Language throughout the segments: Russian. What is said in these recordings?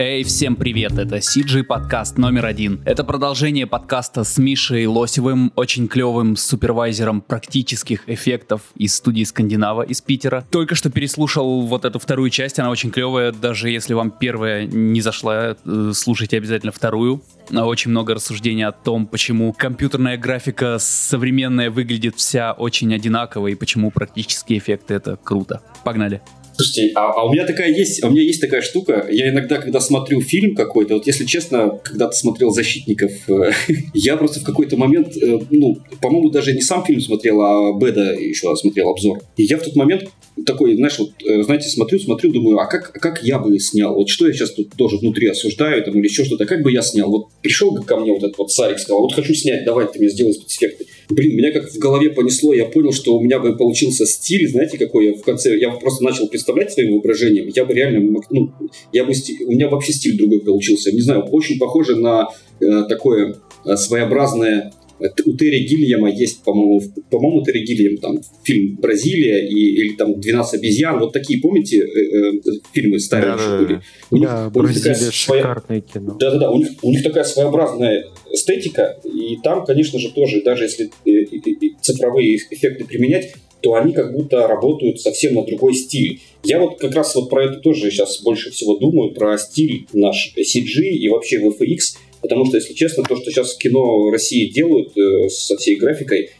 Эй, всем привет, это CG подкаст номер один. Это продолжение подкаста с Мишей Лосевым, очень клевым супервайзером практических эффектов из студии Скандинава из Питера. Только что переслушал вот эту вторую часть, она очень клевая, даже если вам первая не зашла, э, слушайте обязательно вторую. Очень много рассуждений о том, почему компьютерная графика современная выглядит вся очень одинаково и почему практические эффекты это круто. Погнали. Слушайте, а, а у меня такая есть, а у меня есть такая штука. Я иногда, когда смотрю фильм какой-то, вот если честно, когда ты смотрел «Защитников», э, я просто в какой-то момент, э, ну, по-моему, даже не сам фильм смотрел, а Беда еще смотрел обзор. И я в тот момент такой, знаешь, вот, э, знаете, смотрю, смотрю, думаю, а как, как я бы снял? Вот что я сейчас тут тоже внутри осуждаю, там, или еще что-то, как бы я снял? Вот пришел ко мне вот этот вот Сарик, сказал, вот хочу снять, давай ты мне сделай спецэффекты. Блин, меня как в голове понесло, я понял, что у меня бы получился стиль, знаете, какой я в конце, я просто начал представлять своим воображением, я бы реально, ну, я бы, у меня вообще стиль другой получился. Не знаю, очень похоже на э, такое э, своеобразное у Терри Гильяма есть, по-моему, по-моему, Терри Гильям, там, фильм «Бразилия» и, или там «12 обезьян». Вот такие, помните, э, э, фильмы старые да, еще были? У них, да, у Бразилия – шикарное кино. Да-да-да, у них, у них такая своеобразная эстетика, и там, конечно же, тоже, даже если э, цифровые эффекты применять, то они как будто работают совсем на другой стиль. Я вот как раз вот про это тоже сейчас больше всего думаю, про стиль наш CG и вообще VFX, потому что, если честно, то, что сейчас кино России делают э, со всей графикой,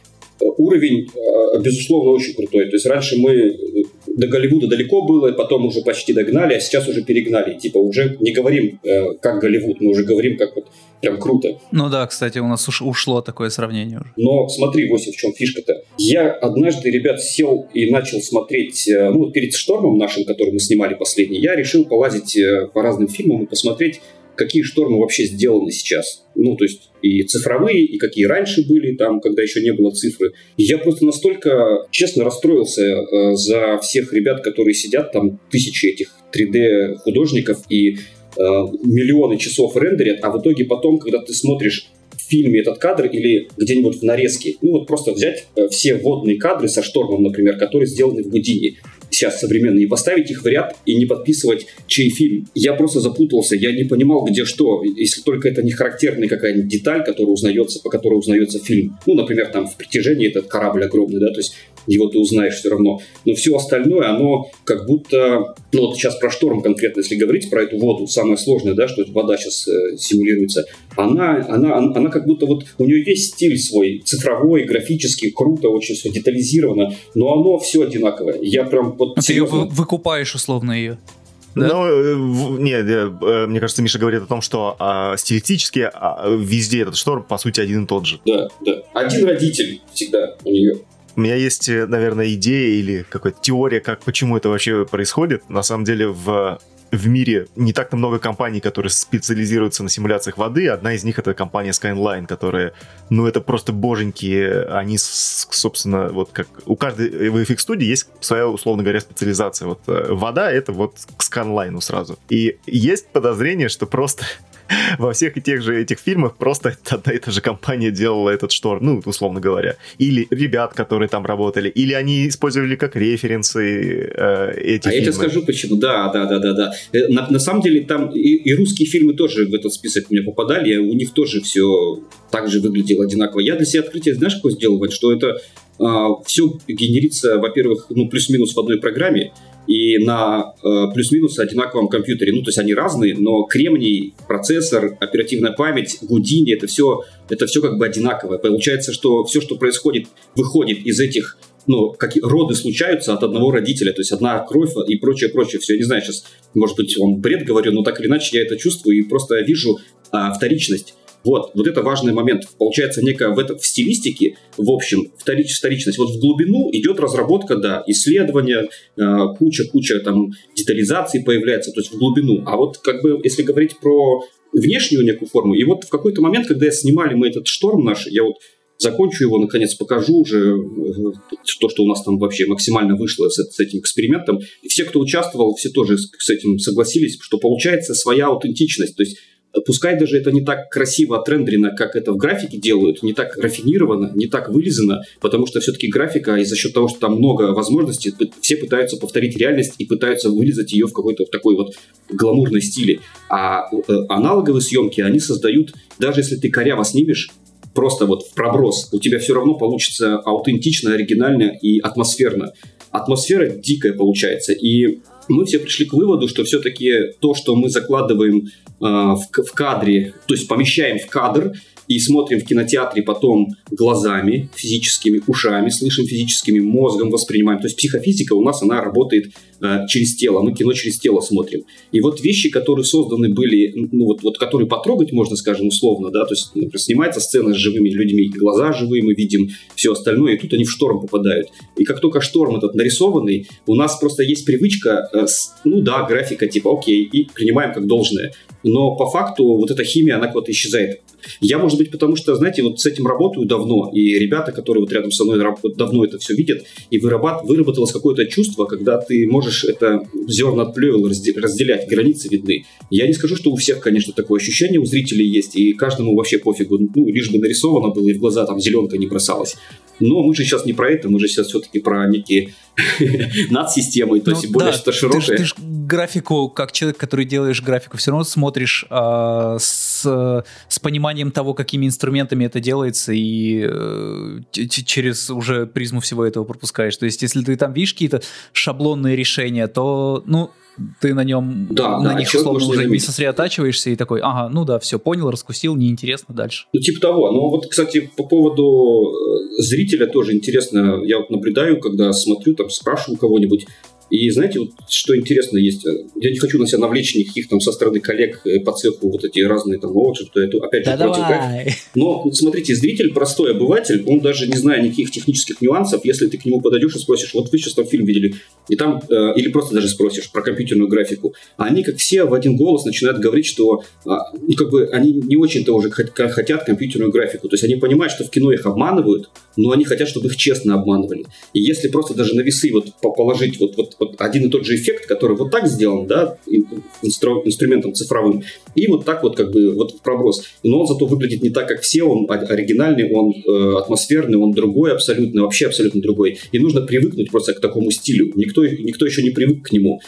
э, уровень, э, безусловно, очень крутой. То есть раньше мы э, до Голливуда далеко было, потом уже почти догнали, а сейчас уже перегнали. Типа уже не говорим э, как Голливуд, мы уже говорим как вот прям круто. Ну да, кстати, у нас уж ушло такое сравнение уже. Но смотри, Вася, в чем фишка-то. Я однажды, ребят, сел и начал смотреть, э, ну, перед штормом нашим, который мы снимали последний, я решил полазить э, по разным фильмам и посмотреть, какие штормы вообще сделаны сейчас. Ну, то есть и цифровые, и какие раньше были, там, когда еще не было цифры. Я просто настолько, честно, расстроился э, за всех ребят, которые сидят там, тысячи этих 3D-художников и э, миллионы часов рендерят, а в итоге потом, когда ты смотришь в фильме этот кадр или где-нибудь в нарезке, ну вот просто взять э, все водные кадры со штормом, например, которые сделаны в Гудине, сейчас современные, и поставить их в ряд и не подписывать чей фильм. Я просто запутался, я не понимал, где что, если только это не характерная какая-нибудь деталь, которая узнается, по которой узнается фильм. Ну, например, там в притяжении этот корабль огромный, да, то есть его ты узнаешь все равно. Но все остальное, оно как будто, ну вот сейчас про шторм конкретно, если говорить про эту воду, самое сложное, да, что вода сейчас э, симулируется, она, она, она как будто вот, у нее есть стиль свой, цифровой, графический, круто, очень все детализировано, но оно все одинаковое. Я прям вот... А серьезно... ты ее выкупаешь условно ее? Да? Ну, э, нет, э, мне кажется, Миша говорит о том, что а, стилистически а, везде этот шторм, по сути, один и тот же. Да, да. Один родитель всегда у нее. У меня есть, э, наверное, идея или какая-то теория, как почему это вообще происходит. На самом деле в в мире не так-то много компаний, которые специализируются на симуляциях воды. Одна из них это компания Skyline, которая, ну, это просто боженьки. Они, собственно, вот как у каждой VFX студии есть своя, условно говоря, специализация. Вот э, вода это вот к Skyline сразу. И есть подозрение, что просто во всех и тех же этих фильмах просто одна и та же компания делала этот шторм, ну, условно говоря. Или ребят, которые там работали, или они использовали как референсы э, эти а фильмы. я тебе скажу почему. Да, да, да, да, да. Э, на, на самом деле там и, и русские фильмы тоже в этот список у меня попадали, у них тоже все так же выглядело одинаково. Я для себя открытие, знаешь, какое сделал? Что это а, все генерится, во-первых, ну, плюс-минус в одной программе, и на э, плюс-минус одинаковом компьютере. Ну, то есть они разные, но кремний, процессор, оперативная память, Гудини, это все, это все как бы одинаковое. Получается, что все, что происходит, выходит из этих ну, какие роды случаются от одного родителя, то есть одна кровь и прочее, прочее. Все, я не знаю, сейчас, может быть, вам бред говорю, но так или иначе я это чувствую и просто вижу а, вторичность. Вот, вот это важный момент. Получается некая в, это, в стилистике, в общем, вторич, вторичность. Вот в глубину идет разработка, да, исследования, куча-куча э, там детализации появляется, то есть в глубину. А вот как бы, если говорить про внешнюю некую форму, и вот в какой-то момент, когда снимали мы этот шторм наш, я вот закончу его, наконец покажу уже э, то, что у нас там вообще максимально вышло с, с этим экспериментом. И все, кто участвовал, все тоже с, с этим согласились, что получается своя аутентичность. То есть Пускай даже это не так красиво отрендерено, как это в графике делают, не так рафинировано, не так вылизано, потому что все-таки графика, и за счет того, что там много возможностей, все пытаются повторить реальность и пытаются вылезать ее в какой-то такой вот гламурной стиле. А э, аналоговые съемки, они создают, даже если ты коряво снимешь, просто вот в проброс, у тебя все равно получится аутентично, оригинально и атмосферно. Атмосфера дикая получается. И мы все пришли к выводу, что все-таки то, что мы закладываем э, в, в кадре, то есть помещаем в кадр, и смотрим в кинотеатре потом глазами физическими, ушами, слышим физическими, мозгом воспринимаем. То есть психофизика у нас, она работает э, через тело, мы кино через тело смотрим. И вот вещи, которые созданы были, ну вот, вот которые потрогать можно, скажем, условно, да, то есть, например, снимается сцена с живыми людьми, глаза живые, мы видим все остальное, и тут они в шторм попадают. И как только шторм этот нарисованный, у нас просто есть привычка, э, с, ну да, графика типа окей, и принимаем как должное. Но по факту вот эта химия, она куда-то исчезает. Я, может быть, потому что, знаете, вот с этим работаю давно, и ребята, которые вот рядом со мной давно это все видят, и вырабат, выработалось какое-то чувство, когда ты можешь это зерна от плевел разделять, границы видны. Я не скажу, что у всех, конечно, такое ощущение у зрителей есть, и каждому вообще пофигу, ну, лишь бы нарисовано было, и в глаза там зеленка не бросалась. Но мы же сейчас не про это, мы же сейчас все-таки про некие над системой, то ну, есть более да, что широкое. Ты, ты ж графику, как человек, который делаешь графику, все равно смотришь э, с, с пониманием того, какими инструментами это делается, и э, через уже призму всего этого пропускаешь. То есть, если ты там видишь какие-то шаблонные решения, то, ну, ты на нем, да, на да, них условно уже не сосредотачиваешься и такой, ага, ну да, все, понял, раскусил, неинтересно дальше. Ну, типа того. Ну, вот, кстати, по поводу э, зрителя тоже интересно, я вот наблюдаю, когда смотрю, там, спрашиваю кого-нибудь, и знаете, вот что интересно есть, э, я не хочу на себя навлечь никаких там со стороны коллег э, по цеху вот эти разные там овощи, что это опять же да против давай. Но смотрите, зритель, простой обыватель, он даже не зная никаких технических нюансов, если ты к нему подойдешь и спросишь, вот вы сейчас там фильм видели, и там, э, или просто даже спросишь про компьютерную графику, они как все в один голос начинают говорить, что э, ну, как бы они не очень-то уже хотят компьютерную графику, то есть они понимают, что в кино их обманывают, но они хотят, чтобы их честно обманывали. И если просто даже на весы вот положить вот, вот вот один и тот же эффект, который вот так сделан, да, инстру, инструментом цифровым, и вот так вот как бы вот проброс. Но он зато выглядит не так, как все, он оригинальный, он э, атмосферный, он другой абсолютно, вообще абсолютно другой. И нужно привыкнуть просто к такому стилю. Никто, никто еще не привык к нему.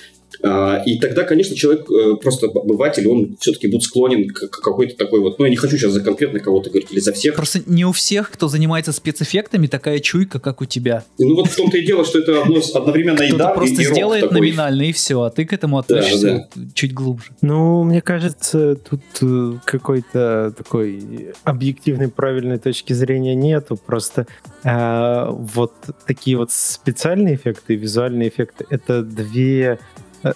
А, и тогда, конечно, человек, э, просто обыватель, он все-таки будет склонен к какой-то такой вот... Ну, я не хочу сейчас за конкретно кого-то говорить или за всех. Просто не у всех, кто занимается спецэффектами, такая чуйка, как у тебя. Ну, вот в том-то и дело, что это одно, одновременно и да, просто сделает номинально, и все, а ты к этому относишься чуть глубже. Ну, мне кажется, тут э, какой-то такой объективной правильной точки зрения нету. Просто э, вот такие вот специальные эффекты, визуальные эффекты — это две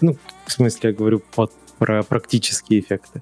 ну, в смысле, я говорю под, про практические эффекты.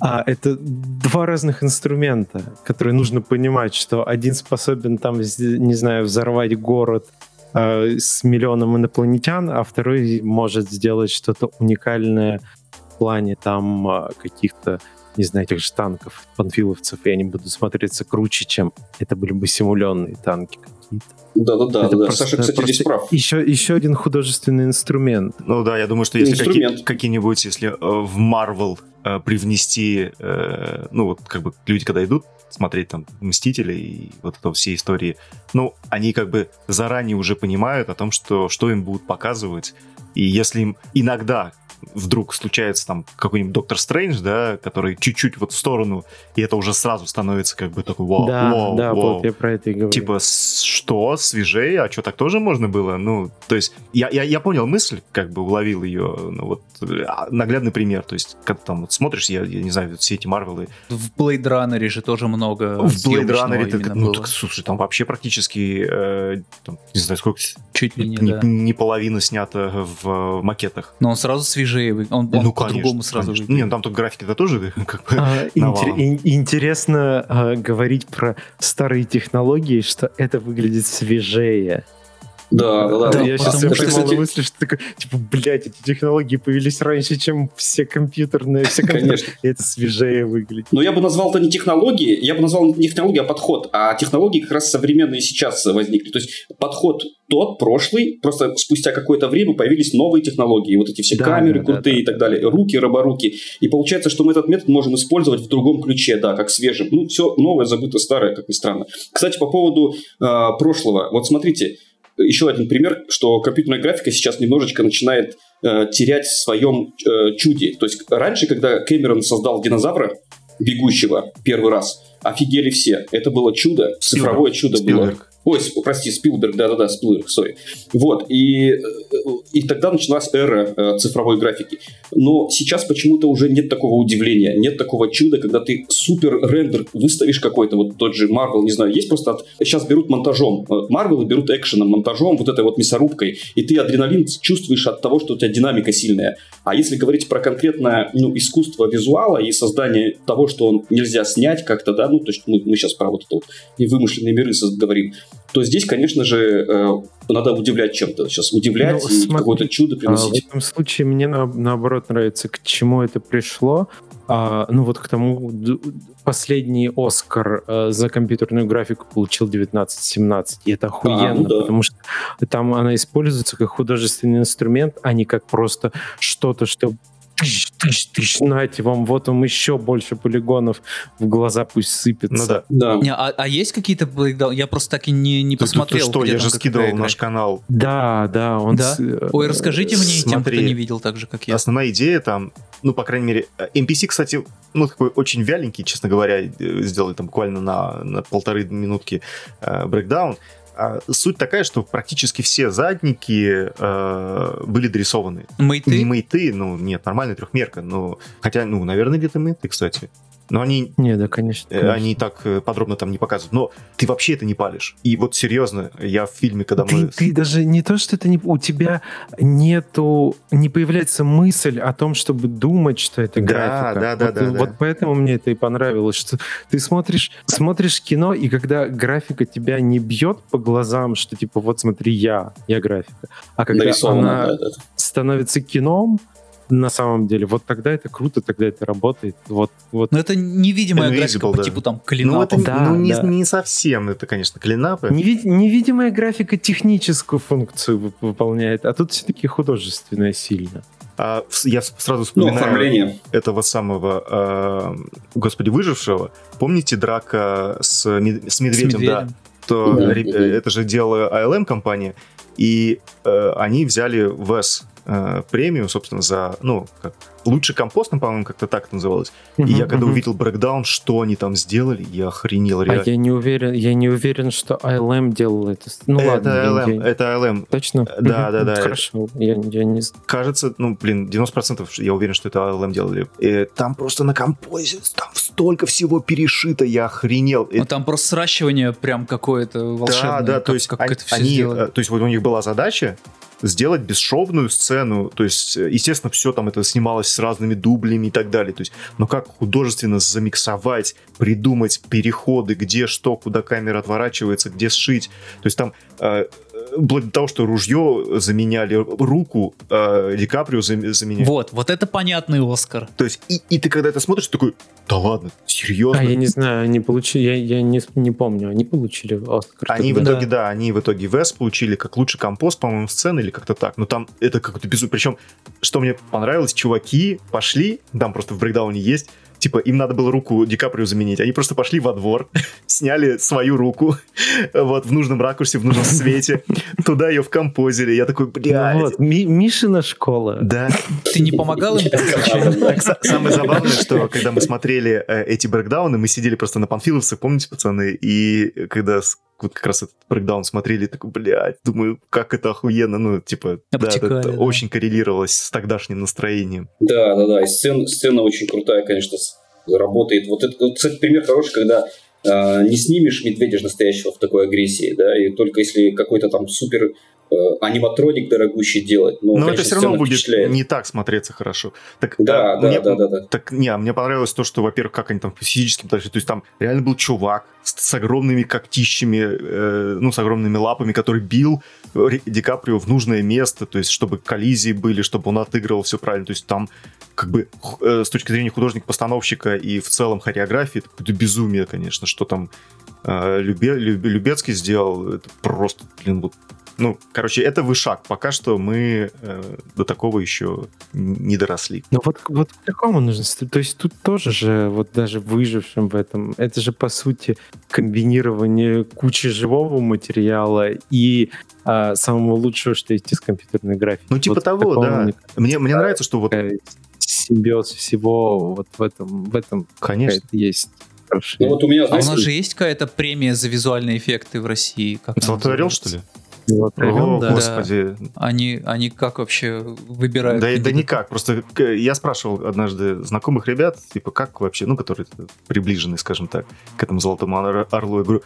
А это два разных инструмента, которые нужно понимать, что один способен там, не знаю, взорвать город э, с миллионом инопланетян, а второй может сделать что-то уникальное в плане там э, каких-то, не знаю, этих же танков, панфиловцев, и они будут смотреться круче, чем это были бы симуленные танки какие-то. Да-да-да, да. Саша, кстати, здесь прав. Еще, еще один художественный инструмент. Ну да, я думаю, что если какие, какие-нибудь, если э, в Marvel э, привнести, э, ну вот как бы люди, когда идут смотреть там Мстители и вот это все истории, ну, они как бы заранее уже понимают о том, что, что им будут показывать, и если им иногда вдруг случается там какой-нибудь Доктор Стрэндж, да, который чуть-чуть вот в сторону, и это уже сразу становится как бы такой вау, да, вау, да, вау. вот я про это и говорю. Типа, что, свежее, а что, так тоже можно было? Ну, то есть, я, я, я понял мысль, как бы уловил ее, ну вот, а, наглядный пример, то есть, когда там вот смотришь, я, я не знаю, все эти Марвелы. В Blade Runner же тоже много В Blade Runner, так, ну, так, слушай, там вообще практически, э, там, не знаю, сколько... Чуть ли не, не, да. не половина снята в макетах. Но он сразу свежее, он, он ну, по-другому сразу конечно. Не, ну, там только графики-то тоже как бы а, интер- Интересно а, говорить про старые технологии, что это выглядит свежее. Да, да, да. я сейчас потому все что, поймал мысли, что такой, типа, блядь, эти технологии появились раньше, чем все компьютерные, все компьютерные. Конечно. И это свежее выглядит. Но я бы назвал это не технологии, я бы назвал не технологии, а подход. А технологии как раз современные сейчас возникли. То есть подход тот, прошлый, просто спустя какое-то время появились новые технологии. Вот эти все Да, камеры да, да, крутые да. и так далее, руки, роборуки. И получается, что мы этот метод можем использовать в другом ключе, да, как свежим. Ну, все новое забыто старое, как ни странно. Кстати, по поводу э, прошлого. Вот смотрите, еще один пример, что компьютерная графика сейчас немножечко начинает э, терять в своем э, чуде. То есть раньше, когда Кэмерон создал динозавра бегущего первый раз, офигели все. Это было чудо, цифровое чудо было. Ой, прости, Спилберг, да-да-да, Спилберг, сори. Вот, и, э, и тогда началась эра э, цифровой графики. Но сейчас почему-то уже нет такого удивления, нет такого чуда, когда ты супер рендер выставишь какой-то, вот тот же Marvel, не знаю, есть просто... От... Сейчас берут монтажом. Марвел берут экшеном, монтажом, вот этой вот мясорубкой, и ты адреналин чувствуешь от того, что у тебя динамика сильная. А если говорить про конкретное ну, искусство визуала и создание того, что он нельзя снять как-то, да, ну, то есть мы, мы сейчас про вот это вот и миры говорим, то здесь, конечно же, э, надо удивлять чем-то. Сейчас удивлять Ну, и смотри, какое-то чудо А, в приносить. этом случае мне на- наоборот нравится, к чему это пришло. А, ну вот к тому, последний Оскар э, за компьютерную графику получил 1917, и это охуенно, ну да. потому что там она используется как художественный инструмент, а не как просто что-то, что тыщ, тыщ, тыщ, нате вам, вот вам еще больше полигонов в глаза пусть сыпется. Ну да. Да. Не, а, а есть какие-то брейкдаун? Я просто так и не, не Ты- ты- ты посмотрел. что, я же скидывал наш канал. Да, да, он... Да? с- э, Ой, расскажите мне и тем, кто смотри. не видел так же, как я. Основная идея там, ну, по крайней мере, э, NPC, кстати, ну, такой очень вяленький, честно говоря, э, сделали там буквально на, на полторы минутки э, брейкдаун. А суть такая, что практически все задники э, были дорисованы. Мейты? Не мейты, ну, нет, нормальная трехмерка, но... Хотя, ну, наверное, где-то мейты, кстати. Но они Не, да, конечно. Э, конечно. Они так э, подробно там не показывают. Но ты вообще это не палишь. И вот серьезно, я в фильме, когда ты, мы... ты даже не то, что это не... У тебя нету... Не появляется мысль о том, чтобы думать, что это Да, графика. да, да, вот, да, да. Вот поэтому мне это и понравилось, что ты смотришь, смотришь кино, и когда графика тебя не бьет по глазам, что типа вот смотри, я, я графика. А когда Нарисовано. она да, да. становится кином, на самом деле, вот тогда это круто, тогда это работает. Вот, вот. Но это невидимая Invisible, графика по да. типу там Ну, клинапов. это Да, ну, не, да. не совсем, это, конечно, клинапы. Неви- невидимая графика техническую функцию вып- выполняет, а тут все-таки художественная сильно. А, я с- сразу Ну, вспоминаю оформление. этого самого, э, господи, выжившего. Помните драка с, мед- с медведем? Да. медведем. То, Мгм. ре- э, это же делала ALM компания, и э, они взяли VES э, премию, собственно, за, ну, как, лучший компост, ну, по-моему, как-то так это называлось. И я когда Мгм. увидел брекдаун, что они там сделали, я охренел А реально. я не уверен, я не уверен, что ILM делал это. Ну это ладно, ALM, я- это ALM. точно? Да, Мгм. да, да. Хорошо, я, я не знаю. Кажется, ну, блин, 90% я уверен, что это ALM делали. И там просто на композе, там столько всего перешито, я охренел. Ну, там просто сращивание прям какое-то волшебное. Да, да, как, то есть как они, это все они, сделали. э, то есть вот у них была задача сделать бесшовную сцену, то есть, э, естественно, все там это снималось с разными дублями и так далее, то есть, но как художественно замиксовать, придумать переходы, где что, куда камера отворачивается, где сшить, то есть там э, вплоть до того, что ружье заменяли, руку э, Ди Каприо зам- заменяли. Вот, вот это понятный Оскар. То есть, и, и ты когда это смотришь, такой, да ладно, серьезно? А я не знаю, они получили, я, я не, не помню, они получили Оскар. Они в тогда? итоге, да, они в итоге Вес получили как лучший компост, по-моему, сцены или как-то так. Но там это какое-то безумие. Причем, что мне понравилось, чуваки пошли, там просто в брейкдауне есть, типа, им надо было руку Ди Каприо заменить. Они просто пошли во двор, сняли свою руку, вот, в нужном ракурсе, в нужном свете, туда ее вкомпозили. Я такой, Ну блядь. вот, Ми- Мишина школа. Да. Ты не помогал им? Самое забавное, что когда мы смотрели э, эти брейкдауны, мы сидели просто на Панфиловце, помните, пацаны? И когда вот как раз этот брейкдаун смотрели, такой, блядь, думаю, как это охуенно. Ну, типа, да, это, Обтекали, да. очень коррелировалось с тогдашним настроением. Да, да, да. И сцена, сцена очень крутая, конечно, работает. Вот это, вот, кстати, пример хороший, когда не снимешь медведя настоящего в такой агрессии, да, и только если какой-то там супер Э, аниматроник дорогущий делать. Но, но это все равно будет впечатляет. не так смотреться хорошо. Так, да, а, да, мне, да, да, да. Так, не, а мне понравилось то, что, во-первых, как они там физически подошли. То есть там реально был чувак с, с огромными когтищами, э, ну, с огромными лапами, который бил Ди Каприо в нужное место, то есть чтобы коллизии были, чтобы он отыгрывал все правильно. То есть там как бы э, с точки зрения художника-постановщика и в целом хореографии, это какое-то безумие, конечно, что там э, Любе, Любецкий сделал. Это просто, блин, вот ну, короче, это вышаг. Пока что мы э, до такого еще не доросли. Ну вот, вот к такому нужно... То есть тут тоже же, вот даже выжившим в этом, это же, по сути, комбинирование кучи живого материала и а, самого лучшего, что есть из компьютерной графики. Ну, типа вот того, да. Мне, мне нравится, что вот... Симбиоз всего вот в этом, в этом Конечно. есть ну, вот у меня, знаете, а у нас же есть какая-то премия за визуальные эффекты в России? Как Золотой орел, что ли? О, да. господи. Они, они как вообще выбирают? Да, да никак. Просто я спрашивал однажды знакомых ребят, типа, как вообще, ну, которые приближены, скажем так, к этому золотому орлу. Я говорю,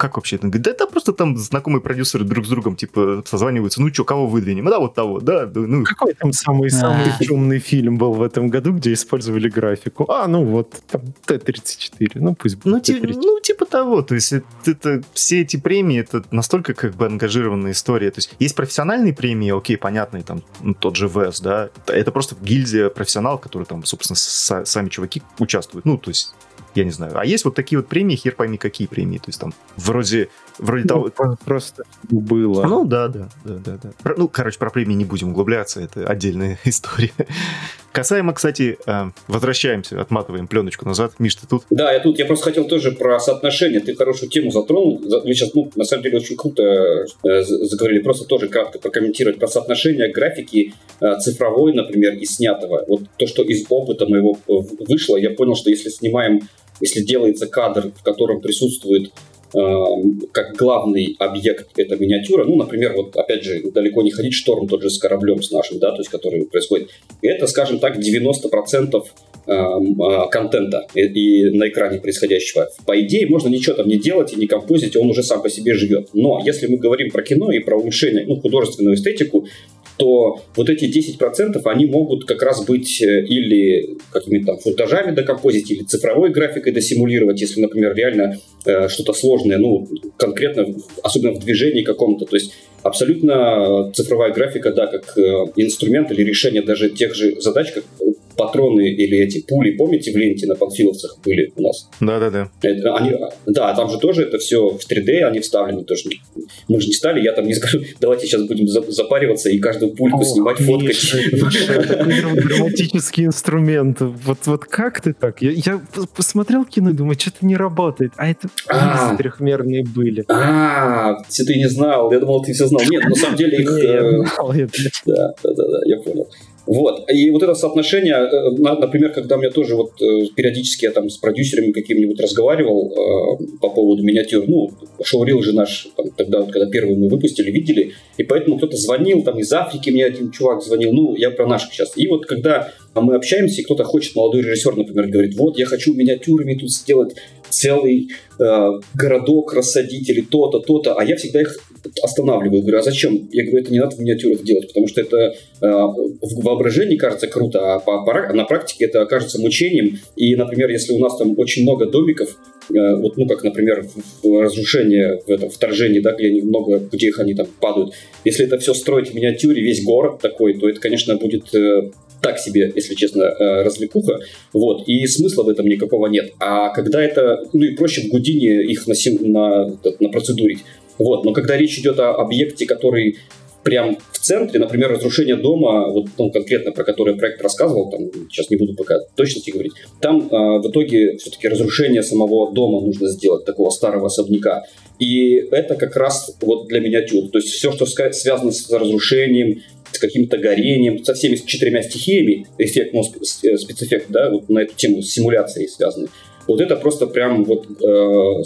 как вообще это? Говорит, да это просто там знакомые продюсеры друг с другом, типа, созваниваются, ну что, кого выдвинем? Да, вот того, да. Ну. Какой там самый, самый темный фильм был в этом году, где использовали графику? А, ну вот, там Т-34, ну пусть будет ну, ти, ну, типа того, то есть это, это, все эти премии, это настолько как бы ангажированная история. То есть есть профессиональные премии, окей, понятные, там, ну, тот же ВЭС, да, это просто гильдия профессионалов, которые там, собственно, сами чуваки участвуют. Ну, то есть я не знаю. А есть вот такие вот премии, хер пойми, какие премии. То есть там вроде, вроде ну, того... Просто было. Ну да, да, да, да. да. Про, ну, короче, про премии не будем углубляться, это отдельная история. Касаемо, кстати, э, возвращаемся, отматываем пленочку назад. Миш, ты тут? Да, я тут. Я просто хотел тоже про соотношение. Ты хорошую тему затронул. Вы сейчас, ну, на самом деле, очень круто э, заговорили. Просто тоже кратко прокомментировать про соотношение графики э, цифровой, например, и снятого. Вот то, что из опыта моего вышло, я понял, что если снимаем если делается кадр, в котором присутствует как главный объект это миниатюра, ну, например, вот опять же, далеко не ходить, шторм тот же с кораблем с нашим, да, то есть который происходит. Это, скажем так, 90% эм, э, контента и, и на экране происходящего. По идее, можно ничего там не делать и не композить, он уже сам по себе живет. Но если мы говорим про кино и про улучшение, ну, художественную эстетику, то вот эти 10% они могут как раз быть э, или какими-то там футажами докомпозить, или цифровой графикой досимулировать, если, например, реально э, что-то сложное, ну, конкретно, особенно в движении каком-то. То есть абсолютно цифровая графика, да, как э, инструмент или решение даже тех же задач, как патроны или эти пули, помните, в ленте на панфиловцах были у нас? Да-да-да. Они, да, там же тоже это все в 3D, они вставлены тоже. Мы же не стали, я там не скажу, давайте сейчас будем запариваться и каждую пульку О, снимать, фоткать. драматический инструмент. Вот, вот как ты так? Я, я посмотрел кино и думаю, что-то не работает. А это а, трехмерные были. А, ты не знал. Я думал, ты все знал. Нет, на самом деле их... Э, да, да, да, я понял. Вот. И вот это соотношение, э, например, когда мне тоже вот э, периодически я там с продюсерами каким-нибудь разговаривал э, по поводу миниатюр, ну, шоурил же наш, там, тогда вот, когда первый мы выпустили, видели, и поэтому кто-то звонил, там из Африки мне один чувак звонил, ну, я про наших сейчас. И вот когда мы общаемся, и кто-то хочет, молодой режиссер, например, говорит, вот, я хочу миниатюрами тут сделать целый э, городок рассадить или то-то, то-то, а я всегда их останавливаю. Говорю, а зачем? Я говорю, это не надо в миниатюрах делать, потому что это э, в воображении кажется круто, а по, по, на практике это окажется мучением. И, например, если у нас там очень много домиков, э, вот, ну, как, например, в разрушение, в этом вторжении, да, где они много, где их они там падают, если это все строить в миниатюре, весь город такой, то это, конечно, будет э, так себе, если честно, э, развлекуха, вот, и смысла в этом никакого нет. А когда это, ну и проще в Гудине их на, на, на процедурить, вот, но когда речь идет о объекте, который прям в центре, например, разрушение дома, вот ну, конкретно про который проект рассказывал, там сейчас не буду пока точности говорить, там э, в итоге все-таки разрушение самого дома нужно сделать, такого старого особняка. И это как раз вот для миниатюр. То есть все, что связано с разрушением, с каким-то горением, со всеми четырьмя стихиями, эффект, ну, спецэффект, да, вот на эту тему с симуляцией связаны, Вот это просто прям вот э,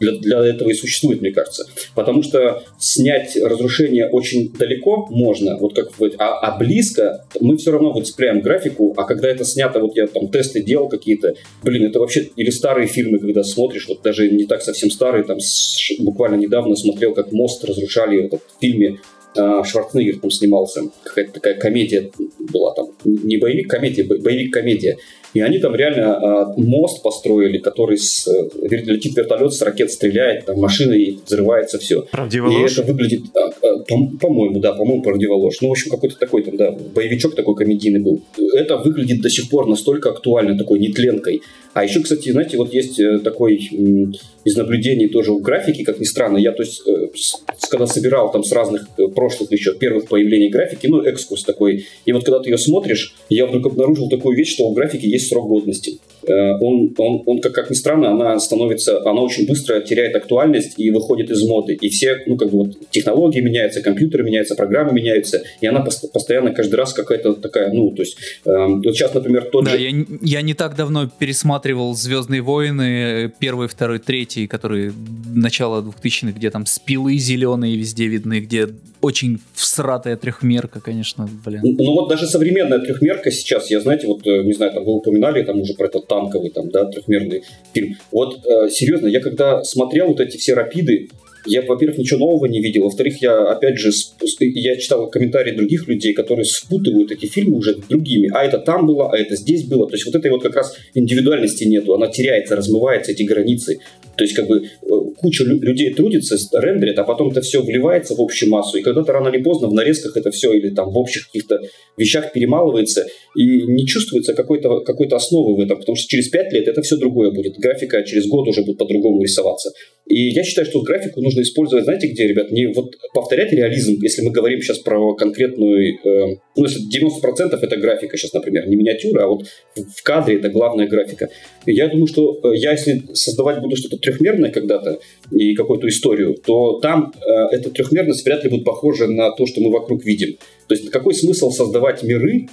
для, для этого и существует, мне кажется. Потому что снять разрушение очень далеко можно, вот как вот, а, а близко мы все равно выцепляем графику, а когда это снято, вот я там тесты делал какие-то, блин, это вообще, или старые фильмы, когда смотришь, вот даже не так совсем старые, там с, буквально недавно смотрел, как мост разрушали вот, в фильме Шварценеггер там снимался, какая-то такая комедия была там, не боевик, комедия, боевик-комедия. И они там реально а, мост построили, который с, летит вертолет с ракет, стреляет, там машина и взрывается все. Правдивая и ложь? это выглядит, а, а, по- по-моему, да, по-моему, правдивая ложь. Ну, в общем, какой-то такой там, да, боевичок такой комедийный был. Это выглядит до сих пор настолько актуально, такой нетленкой. А еще, кстати, знаете, вот есть э, такой из наблюдений тоже в графике, как ни странно, я, то есть, э, когда собирал там с разных э, прошлых еще первых появлений графики, ну, экскурс такой, и вот когда ты ее смотришь, я вдруг обнаружил такую вещь, что у графики есть срок годности. Он, он, он как, как ни странно, она становится, она очень быстро теряет актуальность и выходит из моды. И все, ну, как бы вот технологии меняются, компьютеры меняются, программы меняются, и она пост- постоянно каждый раз какая-то такая, ну, то есть, эм, вот сейчас, например, тот Да, же... я, я не так давно пересматривал «Звездные войны», первый, второй, третий, которые начало 2000-х, где там спилы зеленые везде видны, где очень всратая трехмерка, конечно, блин. Ну вот даже современная трехмерка сейчас, я знаете, вот э, не знаю, там вы упоминали там уже про этот танковый там, да, трехмерный фильм. Вот э, серьезно, я когда смотрел вот эти все рапиды, я, во-первых, ничего нового не видел, во-вторых, я, опять же, я читал комментарии других людей, которые спутывают эти фильмы уже другими. А это там было, а это здесь было. То есть вот этой вот как раз индивидуальности нету, она теряется, размывается, эти границы. То есть как бы э, куча лю- людей трудится, рендерит, а потом это все вливается в общую массу. И когда-то рано или поздно в нарезках это все или там в общих каких-то вещах перемалывается, и не чувствуется какой-то какой основы в этом, потому что через пять лет это все другое будет. Графика через год уже будет по-другому рисоваться. И я считаю, что графику нужно использовать, знаете, где, ребят, не вот повторять реализм, если мы говорим сейчас про конкретную, э, ну, если 90% это графика сейчас, например, не миниатюра, а вот в кадре это главная графика. И я думаю, что э, я, если создавать буду что-то трехмерное когда-то и какую-то историю, то там э, эта трехмерность вряд ли будет похожа на то, что мы вокруг видим. То есть какой смысл создавать миры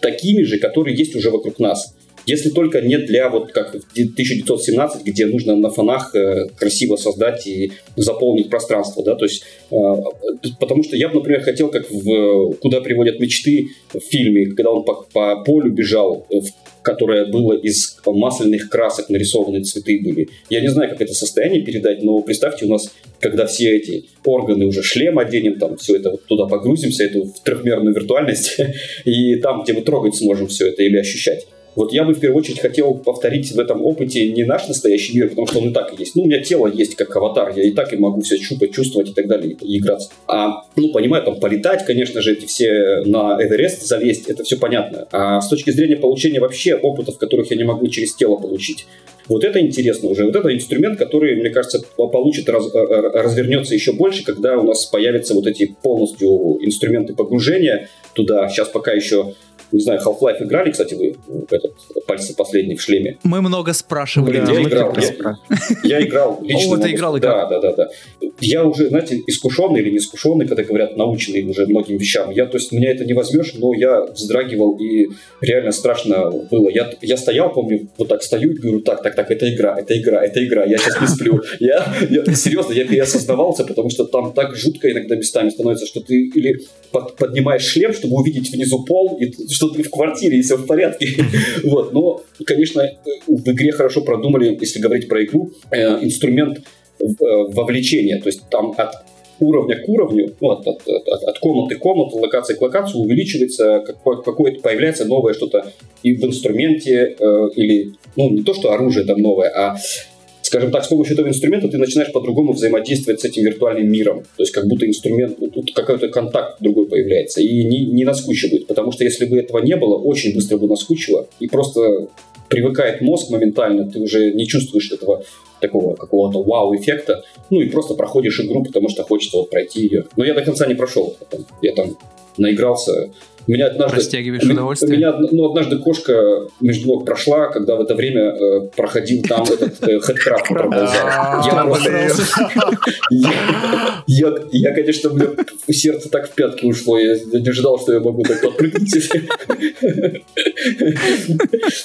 такими же, которые есть уже вокруг нас? Если только не для, вот как в 1917, где нужно на фонах э, красиво создать и заполнить пространство, да, то есть, э, потому что я бы, например, хотел, как в «Куда приводят мечты» в фильме, когда он по, по полю бежал, э, которое было из масляных красок нарисованы цветы были. Я не знаю, как это состояние передать, но представьте, у нас, когда все эти органы уже шлем оденем, там все это вот туда погрузимся, эту трехмерную виртуальность, и там, где мы трогать сможем все это или ощущать. Вот я бы в первую очередь хотел повторить в этом опыте не наш настоящий мир, потому что он и так и есть. Ну, у меня тело есть как аватар, я и так и могу все щупать, чувствовать и так далее, и играться. А, ну, понимаю, там полетать, конечно же, эти все на Эверест залезть, это все понятно. А с точки зрения получения вообще опытов, которых я не могу через тело получить, вот это интересно уже. Вот это инструмент, который, мне кажется, получит, раз, э, развернется еще больше, когда у нас появятся вот эти полностью инструменты погружения туда. Сейчас пока еще не знаю, Half-Life играли, кстати, вы этот пальцы последний в шлеме? Мы много спрашивали. Блин, Да, я играл, я- Я играл лично. О, ты играл, играл. Да, да, да, да. Я уже, знаете, искушенный или не искушенный, когда говорят наученный уже многим вещам. Я, то есть, меня это не возьмешь, но я вздрагивал и реально страшно было. Я, я стоял, помню, вот так стою и говорю, так, так, так, это игра, это игра, это игра, я сейчас не сплю. Я, я серьезно, я переосознавался, потому что там так жутко иногда местами становится, что ты или под- поднимаешь шлем, чтобы увидеть внизу пол, и что ты в квартире, и все в порядке. Вот. Но, конечно, в игре хорошо продумали, если говорить про игру, э, инструмент вовлечения. То есть там от уровня к уровню, ну, от, от- от- от комнаты к комнате, локации к локации увеличивается какое- какое-то, появляется новое что-то и в инструменте, э, или, ну, не то, что оружие там новое, а скажем так, с помощью этого инструмента ты начинаешь по-другому взаимодействовать с этим виртуальным миром. То есть как будто инструмент, тут какой-то контакт другой появляется. И не, не наскучивает. Потому что если бы этого не было, очень быстро бы наскучило. И просто привыкает мозг моментально, ты уже не чувствуешь этого такого какого-то вау-эффекта. Ну и просто проходишь игру, потому что хочется вот пройти ее. Но я до конца не прошел. Я там, я меня однажды, Растягиваешь у меня- удовольствие? У меня ну, однажды кошка между ног прошла, когда в это время э, проходил там этот э, хэдкрафт на тормозах. Я конечно, мне сердце так в пятки ушло. Я не ожидал, что я могу так подпрыгнуть.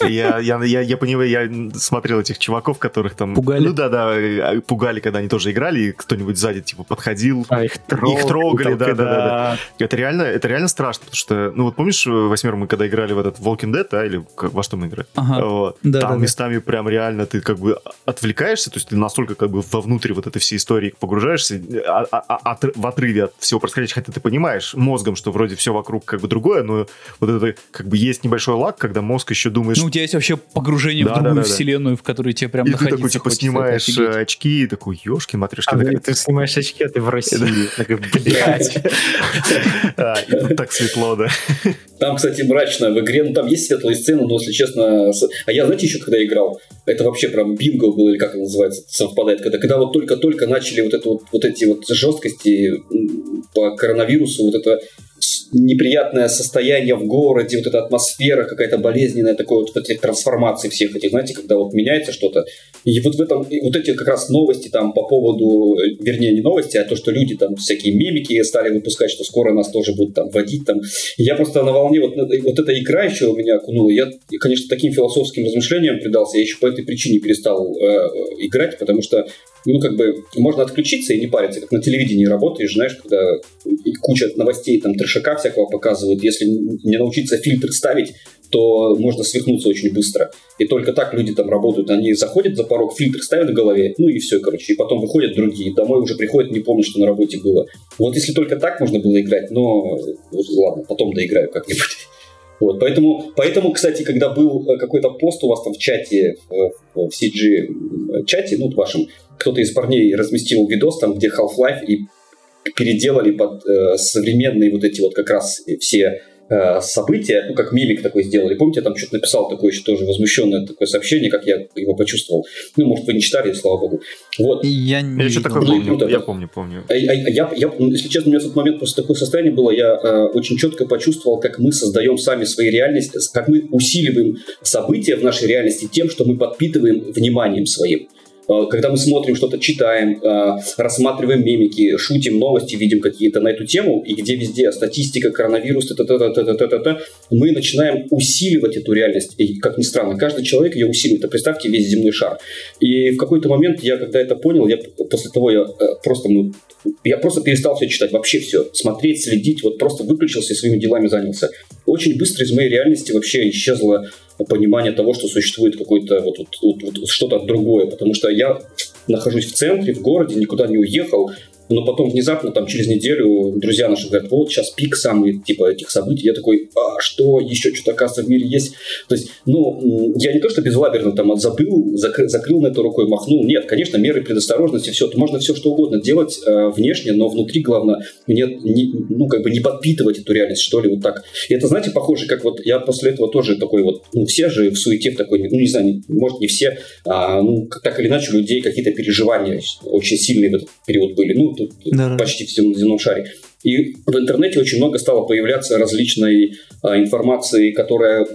Я, я, я, я понимаю, я смотрел этих чуваков, которых там... Пугали? Ну да, да, э, пугали, когда они тоже играли, и кто-нибудь сзади, типа, подходил. А их трогали. Их трогали, только, да, да, да, Это реально, это реально страшно, потому что, ну вот помнишь, э, Восьмер, мы когда играли в этот Walking Dead, да, или во что мы играли? Ага. Вот. Да, Там да, да. местами прям реально ты как бы отвлекаешься, то есть ты настолько как бы вовнутрь вот этой всей истории погружаешься, а- а- а- от- в отрыве от всего происходящего, хотя ты понимаешь мозгом, что вроде все вокруг как бы другое, но вот это как бы есть небольшой лак, когда мозг еще думает, Ну, у тебя есть вообще погружение Да, в другую да, да, да. вселенную, в которой тебе прям и ты находиться такой, типа, хочется, снимаешь офигеть. э, очки, и такой, ешки, матрешки. А ты, ты снимаешь очки, а ты в России. Такой, блядь. Так светло, да. Там, кстати, мрачно в игре, ну там есть светлые сцены, но, если честно... А я, знаете, еще когда играл, это вообще прям бинго было, или как это называется, совпадает, когда, когда вот только-только начали вот, это вот, вот эти вот жесткости по коронавирусу, вот это неприятное состояние в городе, вот эта атмосфера какая-то болезненная, такой вот, вот эти трансформации всех этих, знаете, когда вот меняется что-то. И вот в этом, вот эти как раз новости там по поводу, э, вернее, не новости, а то, что люди там всякие мемики стали выпускать, что скоро нас тоже будут там водить там. И я просто на волне, вот, вот эта игра еще у меня окунула. Я, конечно, таким философским размышлениям предался, я еще по этой причине перестал э, э, играть, потому что ну, как бы, можно отключиться и не париться, как на телевидении работаешь, знаешь, когда куча новостей, там, трешака всякого показывают, если не научиться фильтр ставить, то можно свихнуться очень быстро. И только так люди там работают. Они заходят за порог, фильтр ставят в голове, ну и все, короче. И потом выходят другие, домой уже приходят, не помнят, что на работе было. Вот если только так можно было играть, но вот, ладно, потом доиграю как-нибудь. Вот, поэтому, поэтому, кстати, когда был э, какой-то пост у вас там в чате, в, в CG чате, ну, вашем, кто-то из парней разместил видос там, где Half-Life и переделали под э, современные вот эти вот как раз все э, события, ну, как мимик такой сделали. Помните, я там что-то написал такое еще тоже возмущенное такое сообщение, как я его почувствовал. Ну, может, вы не читали, слава богу. Вот. Я не Я что такое Ну, помню, я помню, помню. А- а- я, я, если честно, у меня в тот момент просто такое состояние было, я э, очень четко почувствовал, как мы создаем сами свои реальности, как мы усиливаем события в нашей реальности тем, что мы подпитываем вниманием своим. Э, Когда мы смотрим что-то, читаем, э, рассматриваем мемики, шутим новости, видим какие-то на эту тему, и где везде статистика, коронавирус, мы начинаем усиливать эту реальность. И, как ни странно, каждый человек ее усиливает. А представьте весь земной шар. И в какой-то момент я, когда это понял, я после того я э, просто ну, я просто перестал все читать, вообще все. Смотреть, следить, вот просто выключился и своими делами занялся. Очень быстро из моей реальности вообще исчезло понимание того, что существует какое-то вот, вот, вот- вот что-то другое. Потому что я нахожусь в центре, в городе, никуда не уехал, но потом внезапно, там, через неделю друзья наши говорят, вот, сейчас пик самый, типа, этих событий. Я такой, а, что, еще что-то, оказывается, в мире есть. То есть, ну, я не то, что безлаберно там забыл, закры- закрыл на это рукой, махнул. Нет, конечно, меры предосторожности, все. Можно все, что угодно делать э, внешне, но внутри, главное, нет, не, ну, как бы не подпитывать эту реальность, что ли, вот так. И это, знаете, похоже, как вот я после этого тоже такой вот, ну, все же в суете в такой, ну, не знаю, может, не все, а, ну, так или иначе, у людей какие-то переживания очень сильные в этот период были. Ну, тут Да-да. почти всем земном шаре. И в интернете очень много стало появляться различной а, информации, которая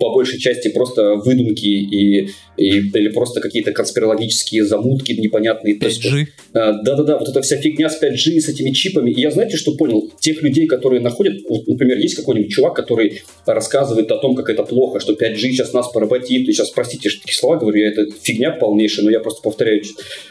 по большей части просто выдумки и, и- или просто какие-то конспирологические замутки непонятные. То есть, 5G. а, Да-да-да, вот эта вся фигня с 5G, с этими чипами. И я, знаете, что понял? Тех людей, которые находят, вот, например, есть какой-нибудь чувак, который рассказывает о том, как это плохо, что 5G сейчас нас поработит. И сейчас, простите, что такие слова говорю, я это фигня полнейшая, но я просто повторяю,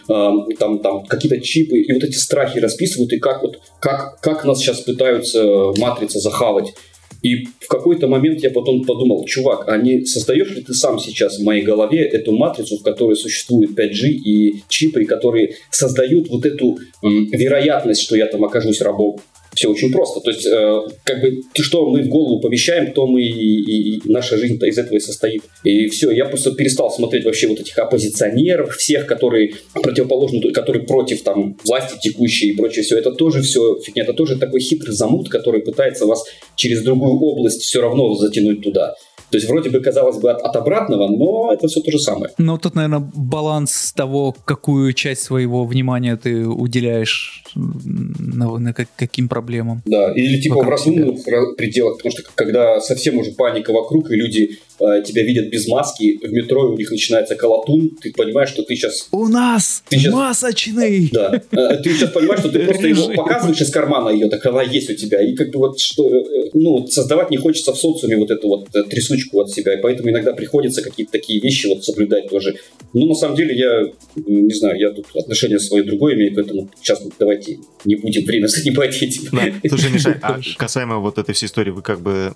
а, там, там какие-то чипы, и вот эти страхи расписывают, и как вот, как, как нас сейчас пытаются матрица захавать. И в какой-то момент я потом подумал, чувак, а не создаешь ли ты сам сейчас в моей голове эту матрицу, в которой существует 5G и чипы, которые создают вот эту м, вероятность, что я там окажусь рабом? Все очень просто. То есть, э, как бы, то, что мы в голову помещаем, то мы и, и- и наша жизнь-то из этого и состоит. И все, я просто перестал смотреть вообще вот этих оппозиционеров, всех, которые противоположны, которые против там власти текущей и прочее все. Это тоже все фигня, это тоже такой хитрый замут, который пытается вас через другую область все равно затянуть туда. То есть вроде бы казалось бы от, от обратного, но это все то же самое. Ну тут, наверное, баланс того, какую часть своего внимания ты уделяешь на, на как, каким проблемам. Да, или типа в разумных пределах, потому что когда совсем уже паника вокруг, и люди э, тебя видят без маски, в метро у них начинается колотун, ты понимаешь, что ты сейчас... У нас ты сейчас... масочный! Да, э, ты сейчас понимаешь, что ты просто его показываешь из кармана ее, так она есть у тебя, и как бы вот что, э, ну, создавать не хочется в социуме вот эту вот э, трясучку от себя, и поэтому иногда приходится какие-то такие вещи вот соблюдать тоже. Ну, на самом деле, я не знаю, я тут отношение свое другое имею к этому. Сейчас давайте не будем время занимать этим. Да. Слушай, Миша, а касаемо вот этой всей истории, вы как бы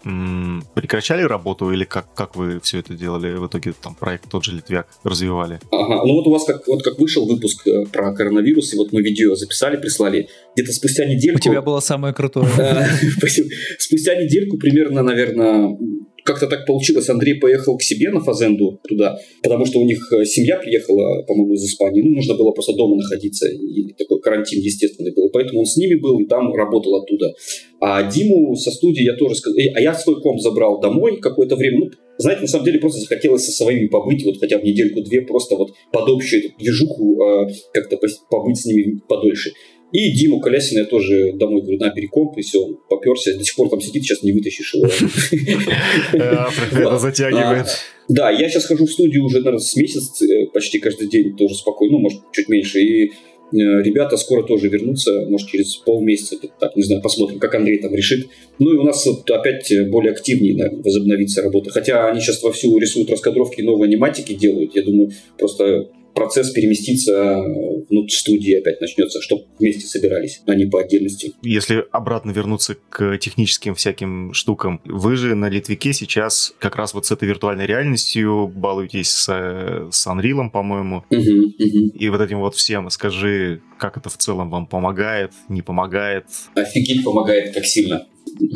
прекращали работу или как, как вы все это делали? В итоге там проект тот же Литвяк развивали? Ага, ну вот у вас как, вот как вышел выпуск э, про коронавирус, и вот мы видео записали, прислали, где-то спустя недельку... У тебя было самое крутое. Спустя недельку примерно, наверное, как-то так получилось, Андрей поехал к себе на Фазенду туда, потому что у них э, семья приехала, по-моему, из Испании. Ну, нужно было просто дома находиться, и такой карантин естественный был. Поэтому он с ними был и там работал оттуда. А Диму со студии я тоже сказал... А я свой комп забрал домой какое-то время. Ну, знаете, на самом деле просто захотелось со своими побыть, вот хотя бы недельку-две, просто вот под общую эту движуху э, как-то побыть с ними подольше. И Диму Колясина я тоже домой говорю, на, бери комп, и все, он поперся, до сих пор там сидит, сейчас не вытащишь его. Это затягивает. Да, я сейчас хожу в студию уже, наверное, с месяц, э, почти каждый день, тоже спокойно, ну, может, чуть меньше, и э, ребята скоро тоже вернутся, может, через полмесяца, так, не знаю, посмотрим, как Андрей там решит. Ну и у нас опять более активнее наверное, возобновится работа. Хотя они сейчас вовсю рисуют раскадровки, новые аниматики делают. Я думаю, просто процесс переместиться внутрь студии опять начнется, чтобы вместе собирались, а не по отдельности. Если обратно вернуться к техническим всяким штукам, вы же на Литвике сейчас как раз вот с этой виртуальной реальностью балуетесь с, с Unreal, по-моему, угу, угу. и вот этим вот всем. Скажи, как это в целом вам помогает, не помогает? Офигеть помогает, как сильно.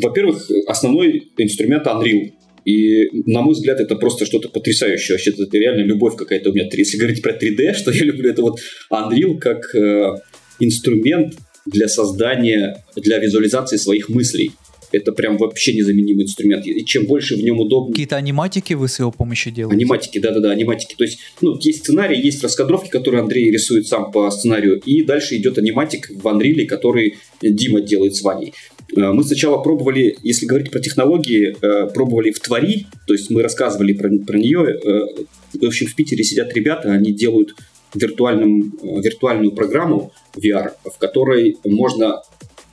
Во-первых, основной инструмент Unreal. И, на мой взгляд, это просто что-то потрясающее. Вообще, это реально любовь какая-то у меня. Если говорить про 3D, что я люблю, это вот Unreal как э, инструмент для создания, для визуализации своих мыслей. Это прям вообще незаменимый инструмент. И чем больше в нем удобно... Какие-то аниматики вы с его помощью делаете? Аниматики, да-да-да, аниматики. То есть, ну, есть сценарий, есть раскадровки, которые Андрей рисует сам по сценарию, и дальше идет аниматик в Unreal, который Дима делает с Ваней. Э, мы сначала пробовали, если говорить про технологии, э, пробовали в Твори, то есть мы рассказывали про, про нее. Э, в общем, в Питере сидят ребята, они делают виртуальным, виртуальную программу VR, в которой можно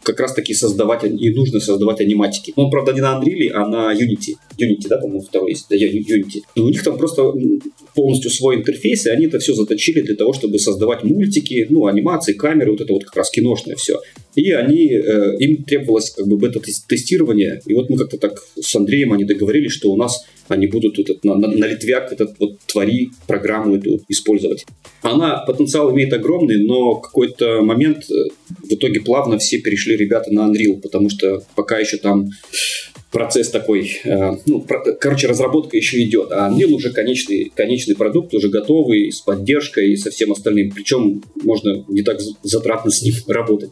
как раз таки создавать и нужно создавать аниматики. Ну, правда, не на Unreal, а на Unity. Unity, да, по-моему, второй есть. Да, Unity. И у них там просто полностью свой интерфейс, и они это все заточили для того, чтобы создавать мультики, ну, анимации, камеры, вот это вот как раз киношное все. И они, э, им требовалось как бы бета-тестирование. И вот мы как-то так с Андреем они договорились, что у нас они будут этот, на, на, на Литвяк этот вот твори программу эту использовать. Она потенциал имеет огромный, но какой-то момент э, в итоге плавно все перешли ребята на Unreal, потому что пока еще там процесс такой, э, ну, короче, разработка еще идет, а Unreal уже конечный, конечный продукт, уже готовый, с поддержкой и со всем остальным. Причем можно не так затратно с ним работать.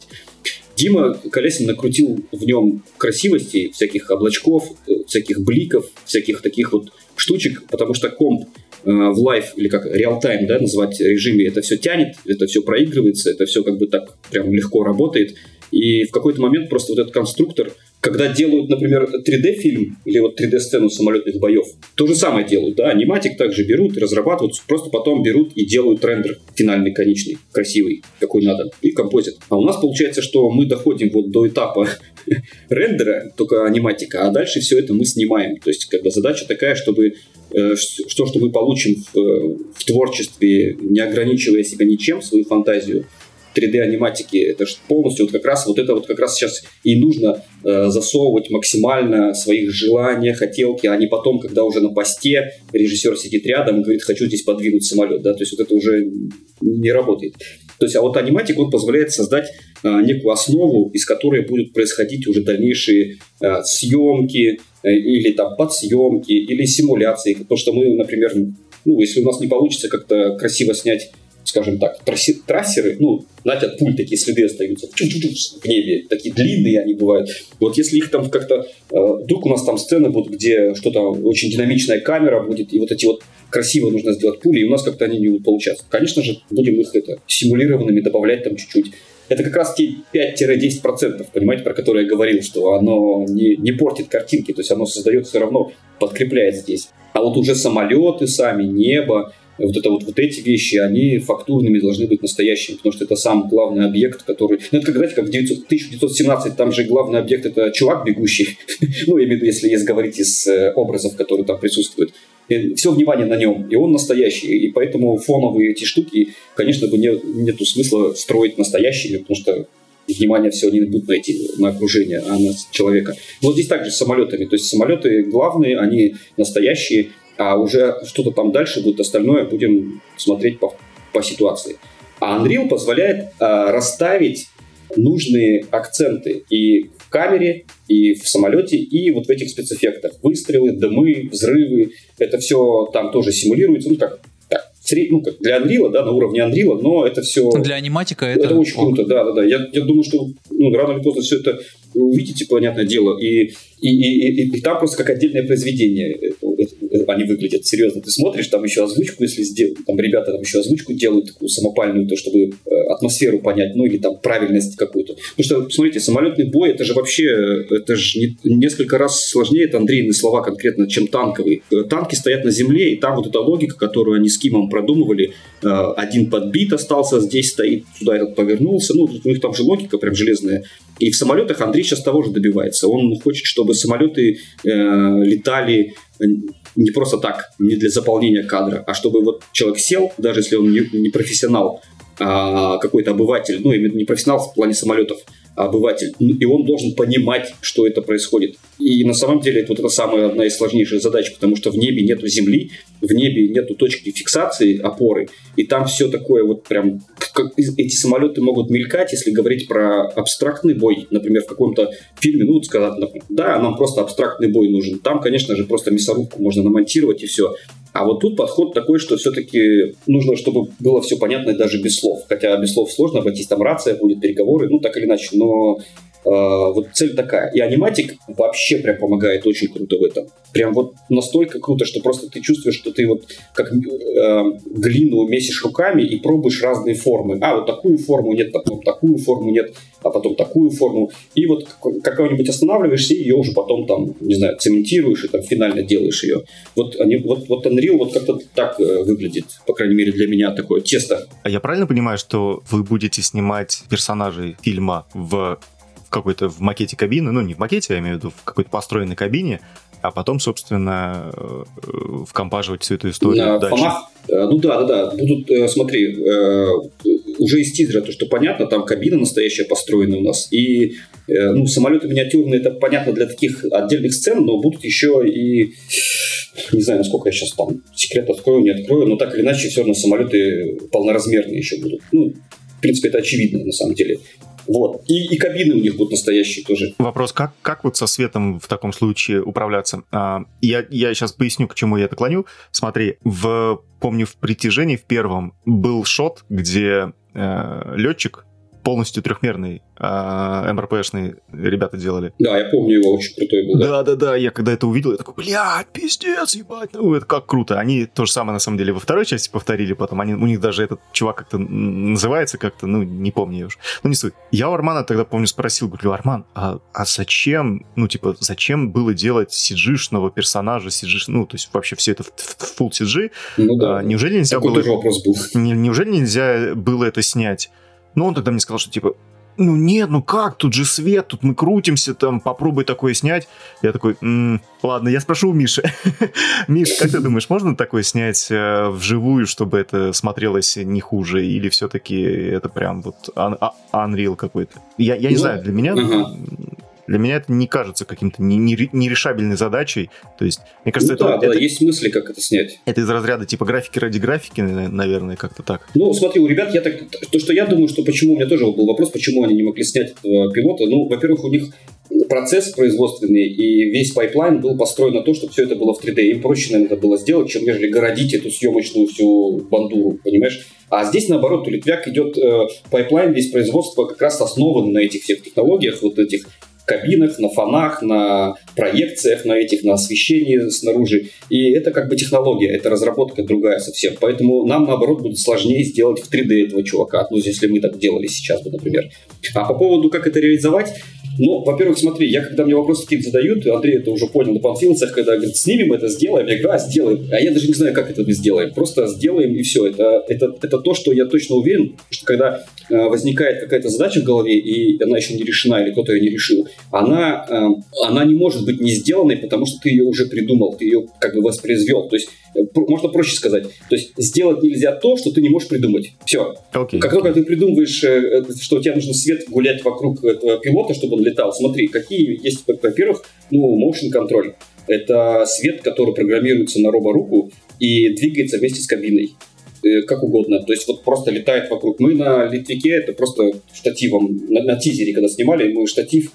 Дима Колесин накрутил в нем красивости, всяких облачков, э, всяких бликов, всяких таких вот штучек, потому что комп э, в live или как real-time, да, называть режиме, это все тянет, это все проигрывается, это все как бы так прям легко работает. И в какой-то момент просто вот этот конструктор – когда делают, например, 3D-фильм или вот 3D-сцену самолетных боев, то же самое делают, да, аниматик также берут и разрабатывают, просто потом берут и делают рендер финальный, конечный, красивый, какой надо, и композит. А у нас получается, что мы доходим вот до этапа рендера, только аниматика, а дальше все это мы снимаем. То есть, как бы задача такая, чтобы э, что, что мы получим в, в творчестве, не ограничивая себя ничем, свою фантазию, 3D-аниматики. Это же полностью вот как раз вот это вот как раз сейчас и нужно э, засовывать максимально своих желания, хотелки, а не потом, когда уже на посте режиссер сидит рядом и говорит, хочу здесь подвинуть самолет, да, то есть вот это уже не работает. То есть, а вот аниматик, он позволяет создать а, некую основу, из которой будут происходить уже дальнейшие а, съемки а, или там подсъемки или симуляции. То, что мы, например, ну, если у нас не получится как-то красиво снять скажем так, трассеры, ну, знаете, от пуль такие следы остаются в небе, такие длинные они бывают. Вот если их там как-то... Э, вдруг у нас там сцены будут, где что-то очень динамичная камера будет, и вот эти вот красиво нужно сделать пули, и у нас как-то они не будут получаться. Конечно же, будем их это симулированными добавлять там чуть-чуть. Это как раз те 5-10%, понимаете, про которые я говорил, что оно не, не портит картинки, то есть оно создает все равно, подкрепляет здесь. А вот уже самолеты сами, небо, вот это вот, вот эти вещи, они фактурными должны быть настоящими, потому что это сам главный объект, который... Ну, это как, знаете, как 900, 1917, там же главный объект — это чувак бегущий, ну, я имею в виду, если есть говорить из э, образов, которые там присутствуют. И все внимание на нем, и он настоящий, и поэтому фоновые эти штуки, конечно, бы не, нету смысла строить настоящими, потому что внимание все они будут найти на окружение, а на человека. Вот здесь также с самолетами. То есть самолеты главные, они настоящие, а уже что-то там дальше будет, остальное будем смотреть по, по ситуации. А Unreal позволяет а, расставить нужные акценты и в камере, и в самолете, и вот в этих спецэффектах. Выстрелы, дымы, взрывы, это все там тоже симулируется, ну как ну, как для Unreal, да, на уровне Unreal, но это все... Для аниматика это... Это очень круто, да, да, да. Я, я думаю, что ну, рано или поздно все это увидите, понятное дело, и, и, и, и, и там просто как отдельное произведение они выглядят. Серьезно, ты смотришь, там еще озвучку, если сделать, там ребята там еще озвучку делают такую самопальную, то чтобы э, атмосферу понять, ну или там правильность какую-то. Потому что, смотрите, самолетный бой, это же вообще, это же не, несколько раз сложнее, это Андрейные слова конкретно, чем танковый. Э, танки стоят на земле, и там вот эта логика, которую они с Кимом продумывали, э, один подбит остался, здесь стоит, туда этот повернулся, ну, у них там же логика прям железная. И в самолетах Андрей сейчас того же добивается. Он хочет, чтобы самолеты э, летали не просто так, не для заполнения кадра, а чтобы вот человек сел, даже если он не, не профессионал, а какой-то обыватель, ну, именно не профессионал в плане самолетов, обыватель, и он должен понимать, что это происходит. И на самом деле это вот это самая одна из сложнейших задач, потому что в небе нету земли, в небе нету точки фиксации опоры, и там все такое вот прям... Как, эти самолеты могут мелькать, если говорить про абстрактный бой, например, в каком-то фильме, ну, сказать, например, да, нам просто абстрактный бой нужен. Там, конечно же, просто мясорубку можно намонтировать и все. А вот тут подход такой, что все-таки нужно, чтобы было все понятно даже без слов. Хотя без слов сложно обойтись, там рация будет, переговоры, ну так или иначе. Но вот цель такая. И аниматик вообще прям помогает очень круто в этом. Прям вот настолько круто, что просто ты чувствуешь, что ты вот как э, глину месишь руками и пробуешь разные формы. А, вот такую форму нет, потом такую форму нет, а потом такую форму. И вот какой-нибудь останавливаешься, и ее уже потом там, не знаю, цементируешь и там финально делаешь ее. Вот, они, вот, вот Unreal вот как-то так э, выглядит, по крайней мере для меня такое тесто. А я правильно понимаю, что вы будете снимать персонажей фильма в какой-то в макете кабины, ну не в макете, я имею в виду в какой-то построенной кабине, а потом, собственно, э, вкомпаживать всю эту историю На дальше. Фонах, э, ну да, да, да. Будут, э, смотри, уже из тизера то, что понятно, там кабина настоящая построена у нас. И ну, самолеты миниатюрные, это понятно для таких отдельных сцен, но будут еще и не знаю, насколько я сейчас там секрет открою, не открою, но так или иначе все равно самолеты полноразмерные еще будут. Ну, в принципе, это очевидно на самом деле. Вот. И, и кабины у них будут настоящие тоже. Вопрос, как, как вот со светом в таком случае управляться? А, я, я сейчас поясню, к чему я это клоню. Смотри, в, помню, в «Притяжении» в первом был шот, где э, летчик полностью трехмерный а, МРПшные ребята делали. Да, я помню его, очень крутой был. Да, да, да, я когда это увидел, я такой, блядь, пиздец, ебать, ну это как круто. Они то же самое, на самом деле, во второй части повторили потом, они, у них даже этот чувак как-то называется как-то, ну, не помню я уж. Ну, не суть. Я у Армана тогда, помню, спросил, говорю, Арман, а, а зачем, ну, типа, зачем было делать сиджишного персонажа, сиджиш, ну, то есть вообще все это в, в full CG? Ну, да. А, неужели нельзя Такой было... вопрос был. Неужели нельзя было это снять? Но он тогда мне сказал, что типа, ну нет, ну как, тут же свет, тут мы крутимся, там, попробуй такое снять. Я такой, м-м, ладно, я спрошу у Миши. Миш, как ты думаешь, можно такое снять э, вживую, чтобы это смотрелось не хуже, или все-таки это прям вот un- а, Unreal какой-то? Я, я не ну, знаю, для меня для меня это не кажется каким-то нерешабельной задачей. То есть, мне кажется, ну, это, да, это... да, есть мысли, как это снять. Это из разряда типа графики ради графики, наверное, как-то так. Ну, смотри, у ребят, я так... То, что я думаю, что почему... У меня тоже был вопрос, почему они не могли снять этого пилота. Ну, во-первых, у них процесс производственный и весь пайплайн был построен на то, чтобы все это было в 3D. Им проще, наверное, это было сделать, чем нежели городить эту съемочную всю бандуру, понимаешь? А здесь, наоборот, у Литвяк идет э, пайплайн весь производства как раз основан на этих всех технологиях, вот этих кабинах, на фонах, на проекциях, на этих, на освещении снаружи. И это как бы технология, это разработка другая совсем. Поэтому нам, наоборот, будет сложнее сделать в 3D этого чувака, ну, если мы так делали сейчас бы, например. А по поводу, как это реализовать, ну, во-первых, смотри, я когда мне вопросы какие-то задают, Андрей это уже понял на панфилцах, когда говорит, снимем это, сделаем, я говорю, а, сделаем. А я даже не знаю, как это мы сделаем. Просто сделаем и все. Это, это, это то, что я точно уверен, что когда э, возникает какая-то задача в голове, и она еще не решена, или кто-то ее не решил, она, э, она не может быть не сделанной, потому что ты ее уже придумал, ты ее как бы воспроизвел. То есть можно проще сказать. То есть сделать нельзя то, что ты не можешь придумать. Все. Okay. Как только ты придумываешь, э, что тебе нужно свет гулять вокруг этого пилота, чтобы он летал, смотри, какие есть, во-первых, ну, motion контроль. Это свет, который программируется на роборуку и двигается вместе с кабиной э, как угодно. То есть вот просто летает вокруг. Мы на Литвике это просто штативом, на, на тизере, когда снимали, мы штатив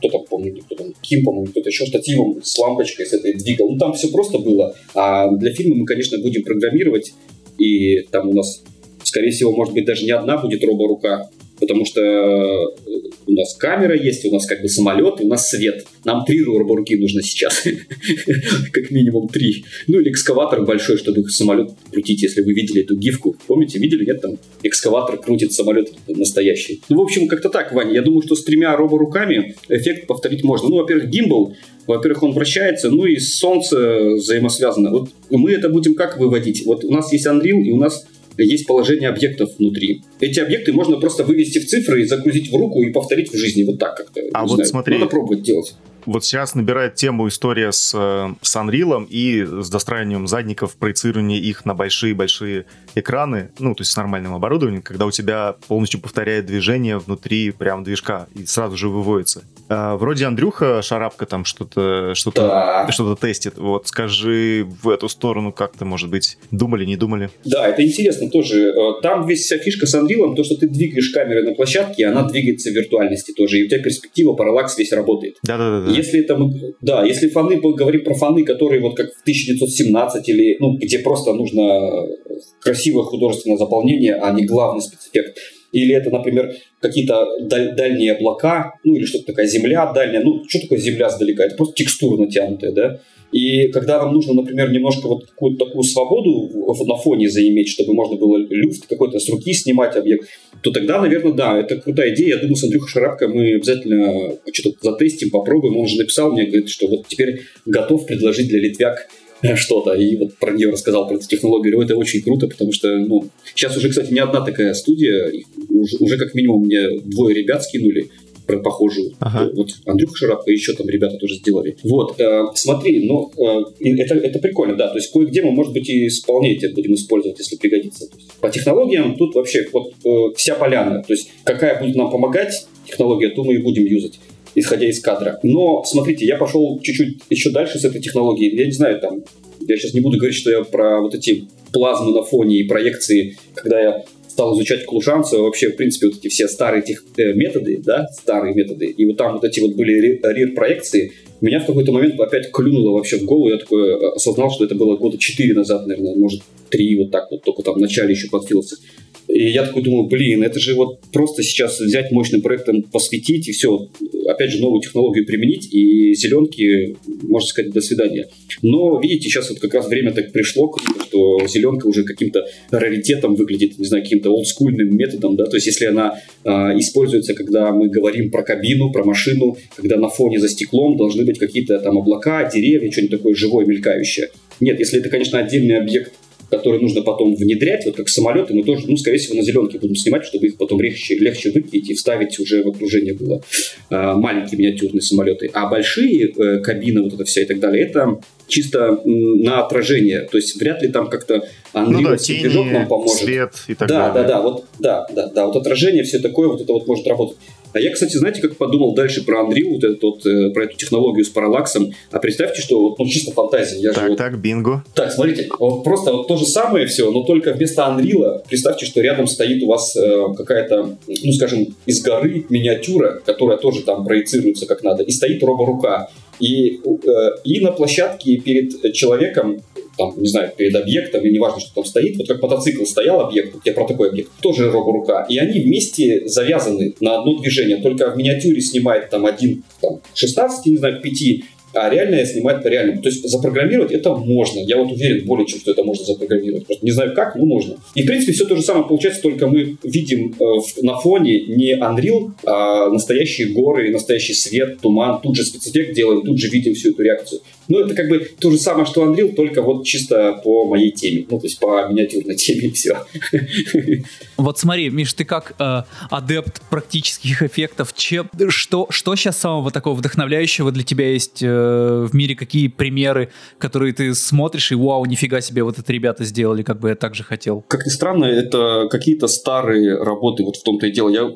кто там, помню, кто там, Ким, по-моему, кто-то еще штативом с лампочкой, с этой двигал. Ну, там все просто было. А для фильма мы, конечно, будем программировать, и там у нас, скорее всего, может быть, даже не одна будет роборука, потому что э, у нас камера есть, у нас как бы самолет, у нас свет. Нам три роборуки нужно сейчас. как минимум три. Ну или экскаватор большой, чтобы самолет крутить, если вы видели эту гифку. Помните, видели, нет? Там экскаватор крутит самолет настоящий. Ну, в общем, как-то так, Ваня. Я думаю, что с тремя роборуками эффект повторить можно. Ну, во-первых, гимбл, во-первых, он вращается, ну и солнце взаимосвязано. Вот мы это будем как выводить? Вот у нас есть Unreal, и у нас есть положение объектов внутри. Эти объекты можно просто вывести в цифры и загрузить в руку и повторить в жизни вот так как-то. А вот знаю. смотри, надо пробовать делать. Вот сейчас набирает тему история с, э, с Unreal и с достраиванием задников, проецирование их на большие-большие экраны, ну, то есть с нормальным оборудованием, когда у тебя полностью повторяет движение внутри прям движка и сразу же выводится. А, вроде Андрюха Шарапка там что-то что-то да. что тестит. Вот скажи в эту сторону как-то, может быть, думали, не думали? Да, это интересно тоже. Э, там весь вся фишка с Unreal, то, что ты двигаешь камеры на площадке, она двигается в виртуальности тоже, и у тебя перспектива, параллакс весь работает. Да-да-да. Если это мы, да, если фаны, говорим про фаны, которые вот как в 1917 или, ну, где просто нужно красивое художественное заполнение, а не главный спецэффект, или это, например, какие-то даль- дальние облака, ну или что-то такая земля дальняя. Ну, что такое земля сдалека? Это просто текстура натянутая, да? И когда нам нужно, например, немножко вот какую-то такую свободу на фоне заиметь, чтобы можно было люфт какой-то с руки снимать объект, то тогда, наверное, да, это крутая идея. Я думаю, с Андрюхой Шарапко мы обязательно что-то затестим, попробуем. Он же написал мне, говорит, что вот теперь готов предложить для Литвяк что-то, и вот про нее рассказал, про эту технологию. Это очень круто, потому что, ну, сейчас уже, кстати, не одна такая студия, уже, уже как минимум мне двое ребят скинули, похожую. Ага. Вот Андрюха Шарапко и еще там ребята тоже сделали. Вот, э, смотри, ну, э, это, это прикольно, да, то есть кое-где мы, может быть, и вполне это будем использовать, если пригодится. Есть, по технологиям тут вообще вот э, вся поляна, то есть какая будет нам помогать технология, то мы и будем юзать исходя из кадра. Но, смотрите, я пошел чуть-чуть еще дальше с этой технологией. Я не знаю, там, я сейчас не буду говорить, что я про вот эти плазмы на фоне и проекции, когда я стал изучать Клушанцева, вообще, в принципе, вот эти все старые тех, э, методы, да, старые методы, и вот там вот эти вот были рир-проекции, меня в какой-то момент опять клюнуло вообще в голову, я такой э, осознал, что это было года 4 назад, наверное, может, 3, вот так вот, только там в начале еще подфилился. И я такой думаю, блин, это же вот просто сейчас взять мощным проектом, посвятить и все, опять же, новую технологию применить, и зеленки, можно сказать, до свидания. Но, видите, сейчас вот как раз время так пришло, что зеленка уже каким-то раритетом выглядит, не знаю, каким-то олдскульным методом, да, то есть если она э, используется, когда мы говорим про кабину, про машину, когда на фоне за стеклом должны быть какие-то там облака, деревья, что-нибудь такое живое, мелькающее. Нет, если это, конечно, отдельный объект которые нужно потом внедрять, вот как самолеты, мы тоже, ну, скорее всего, на зеленке будем снимать, чтобы их потом легче, легче выкинуть и вставить уже в окружение было. А, маленькие миниатюрные самолеты. А большие э, кабины, вот это все и так далее, это чисто на отражение. То есть вряд ли там как-то ну да, тени, нам поможет. свет и так да, далее. Да, да, вот, да, да, да, вот отражение, все такое, вот это вот может работать. А я, кстати, знаете, как подумал дальше про Unreal, вот этот, вот, э, про эту технологию с параллаксом. А представьте, что вот, ну, чисто фантазия. Я так, же, вот... так, бинго. Так, смотрите, вот просто вот то же самое все, но только вместо Unreal представьте, что рядом стоит у вас э, какая-то, ну, скажем, из горы миниатюра, которая тоже там проецируется как надо, и стоит роборука. И, э, и на площадке перед человеком там, не знаю, перед объектом, и неважно, что там стоит, вот как мотоцикл стоял объект, я про такой объект, тоже роборука, и они вместе завязаны на одно движение, только в миниатюре снимает там один, там, 16, не знаю, к 5, а реальное снимать по реальному. То есть запрограммировать это можно. Я вот уверен более чем, что это можно запрограммировать. Просто не знаю как, но можно. И в принципе все то же самое получается, только мы видим э, на фоне не Unreal, а настоящие горы, настоящий свет, туман. Тут же спецэффект делаем, тут же видим всю эту реакцию. Ну, это как бы то же самое, что Unreal, только вот чисто по моей теме. Ну, то есть по миниатюрной теме и все. Вот смотри, Миш, ты как э, адепт практических эффектов, чем, что, что сейчас самого такого вдохновляющего для тебя есть э, в мире? Какие примеры, которые ты смотришь и вау, нифига себе, вот это ребята сделали, как бы я так же хотел? Как ни странно, это какие-то старые работы, вот в том-то и дело. Я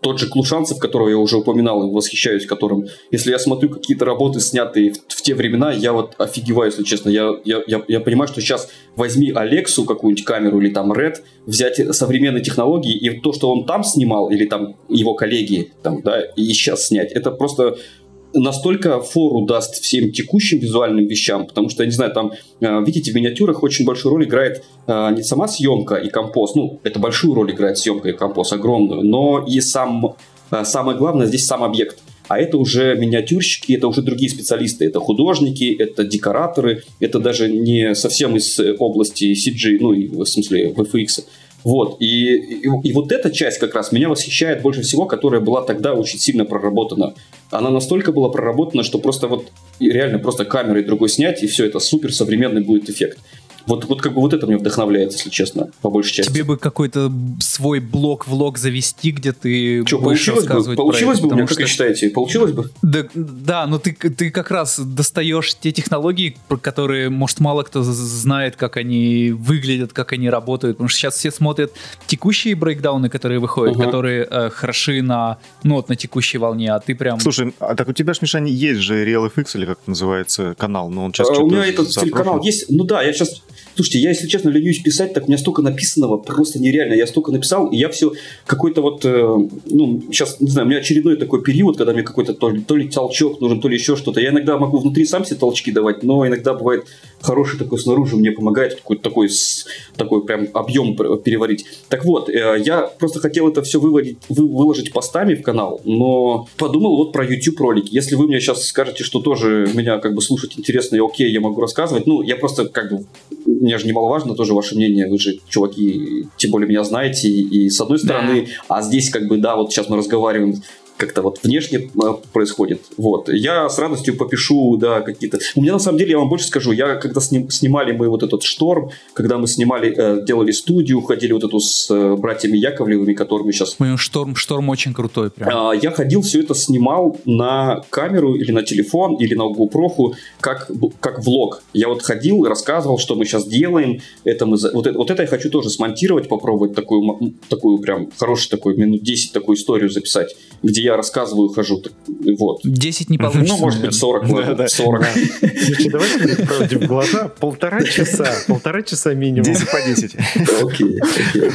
тот же Клушанцев, которого я уже упоминал, восхищаюсь которым. Если я смотрю какие-то работы, снятые в, в те времена, я вот офигеваю, если честно. Я, я, я, я понимаю, что сейчас возьми Алексу какую-нибудь камеру или там Red, взять современные технологии и то, что он там снимал, или там его коллеги, там, да, и сейчас снять, это просто настолько фору даст всем текущим визуальным вещам, потому что, я не знаю, там, э, видите, в миниатюрах очень большую роль играет э, не сама съемка и композ, ну, это большую роль играет съемка и композ, огромную, но и сам, э, самое главное здесь сам объект – а это уже миниатюрщики, это уже другие специалисты, это художники, это декораторы, это даже не совсем из области CG, ну, в смысле VFX. Вот, и, и, и вот эта часть как раз меня восхищает больше всего, которая была тогда очень сильно проработана. Она настолько была проработана, что просто вот реально просто камерой другой снять, и все, это супер современный будет эффект. Вот, вот как бы вот это меня вдохновляет, если честно, по большей части. Тебе бы какой-то свой блог-влог завести, где ты Что, будешь получилось рассказывать бы? Получилось про бы это, у меня, потому как вы что- считаете? Получилось бы? Да, да, но ты, ты как раз достаешь те технологии, про которые, может, мало кто знает, как они выглядят, как они работают. Потому что сейчас все смотрят текущие брейкдауны, которые выходят, Ага. которые э, хороши на, ну, вот, на текущей волне, а ты прям... Слушай, а так у тебя ж, Миша, есть же RealFX, или как это называется, канал, но он сейчас А, что-то у меня этот телеканал есть. Ну да, я сейчас... Слушайте, я, если честно, ленюсь писать, так у меня столько написанного, просто нереально. Я столько написал, и я все какой-то вот... э, ну, сейчас, не знаю, у меня очередной такой период, когда мне какой-то то ли, то ли толчок нужен, то ли еще что-то. Я иногда могу внутри сам себе толчки давать, но иногда бывает хороший такой снаружи мне помогает какой-то такой, такой прям объем переварить. Так вот, э, я просто хотел это все выводить, вы- выложить постами в канал, но подумал вот про YouTube ролики. Если вы мне сейчас скажете, что тоже меня как бы слушать интересно и окей, я могу рассказывать, ну, я просто как бы мне же немаловажно тоже ваше мнение, вы же, чуваки, тем более меня знаете, и, и с одной стороны, а здесь как бы, да, вот сейчас мы разговариваем, как-то вот внешне э, происходит. Вот. Я с радостью попишу, да, какие-то... У меня, на самом деле, я вам больше скажу, я когда сним- снимали мы вот этот «Шторм», когда мы снимали, э, делали студию, ходили вот эту с э, братьями Яковлевыми, которыми сейчас Блин, шторм, шторм очень крутой прям. а, Я ходил, все это снимал на камеру или на телефон, или на GoPro, как, как влог. Я вот ходил, рассказывал, что мы сейчас делаем. Это мы, вот, это, вот это я хочу тоже смонтировать, попробовать такую, такую прям хорошую такую, минут 10 такую историю записать, где я рассказываю, хожу. так, Вот. 10 не получится. Ну, может быть, 40, ладно, Да-да. 40. Слушай, давайте говорить правде в глаза. Полтора часа. Полтора часа минимум. 10 по 10. Окей, окей.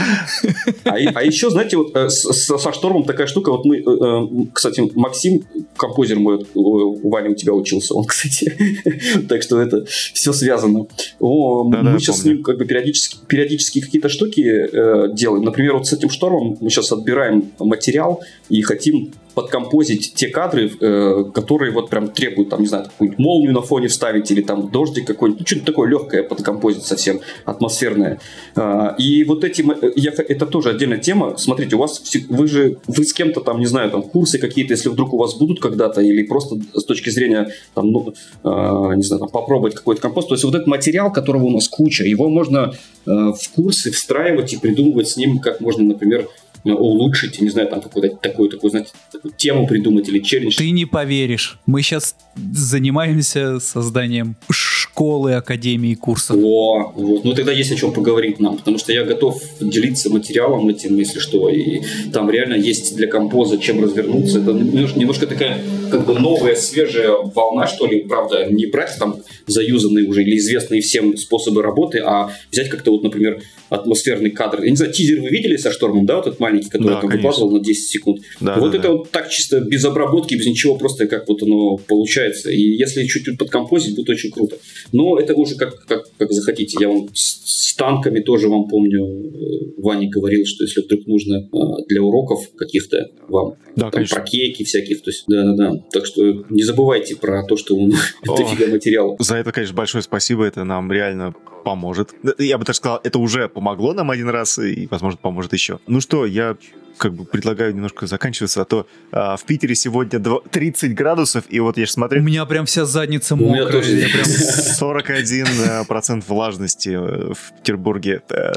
А, а еще, знаете, вот э, с- с- со штормом такая штука. Вот мы, э, э, кстати, Максим, композер мой, вот, у у Вани у тебя учился, он, кстати. Так что это все связано. О, Да-да, мы сейчас с помню. ним как бы периодически, периодически какие-то штуки э, делаем. Например, вот с этим штормом мы сейчас отбираем материал и хотим подкомпозить те кадры, э, которые вот прям требуют, там, не знаю, какую-нибудь молнию на фоне вставить или там дождик какой-нибудь, ну, что-то такое легкое подкомпозить совсем, атмосферное. А, И вот эти, э, я, это тоже отдельная тема. Смотрите, у вас, вы же, вы с кем-то там, не знаю, там, курсы какие-то, если вдруг у вас будут когда-то, или просто с точки зрения, там, ну, а, не знаю, там, попробовать какой-то компост. То есть вот этот материал, которого у нас куча, его можно э, в курсы встраивать и придумывать с ним, как можно, например, улучшить, не знаю, там какую-то такую, такую, знаете, такую тему придумать или челлендж. Ты не поверишь. Мы сейчас занимаемся созданием школы, академии, курсов. О, вот. Ну тогда есть о чем поговорить нам, потому что я готов делиться материалом этим, если что, и там реально есть для композа чем развернуться. Это немножко, немножко такая как бы новая, свежая волна, что ли, правда, не брать там заюзанные уже или известные всем способы работы, а взять как-то вот, например, атмосферный кадр. Я не знаю, тизер вы видели со штормом, да, вот этот маленький, который да, там выкладывал на 10 секунд. Да, вот да, это да. вот так чисто без обработки, без ничего, просто как вот оно получается. И если чуть-чуть подкомпозить, будет очень круто. Но это уже как, как, как захотите. Я вам с, с танками тоже вам помню, э, Ваня говорил, что если вдруг нужно э, для уроков каких-то вам да, там, про кейки всяких, то есть да-да-да. Так что не забывайте про то, что он дофига материала. За это, конечно, большое спасибо, это нам реально поможет. Я бы так сказал, это уже помогло нам один раз и, возможно, поможет еще. Ну что, я как бы предлагаю немножко заканчиваться, а то а, в Питере сегодня 30 градусов, и вот я же смотрю... У меня прям вся задница мокрая. У меня тоже. Прям... 41 э, процент влажности э, в Петербурге. Это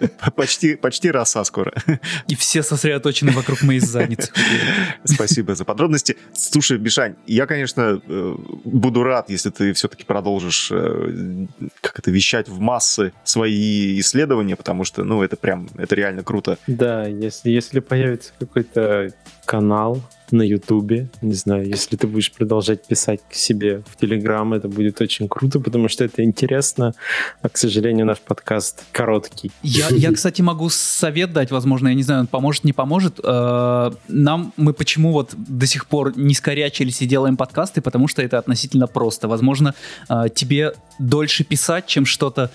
э, почти, почти роса скоро. И все сосредоточены вокруг моей задницы. Спасибо за подробности. Слушай, Бишань, я, конечно, буду рад, если ты все-таки продолжишь как это, вещать в массы свои исследования, потому что, ну, это прям, это реально круто. Да, если, если если появится какой-то канал на Ютубе, не знаю, если ты будешь продолжать писать к себе в Телеграм, это будет очень круто, потому что это интересно, а, к сожалению, наш подкаст короткий. Я, я кстати, могу совет дать, возможно, я не знаю, он поможет, не поможет. Э, нам, мы почему вот до сих пор не скорячились и делаем подкасты, потому что это относительно просто. Возможно, э, тебе дольше писать, чем что-то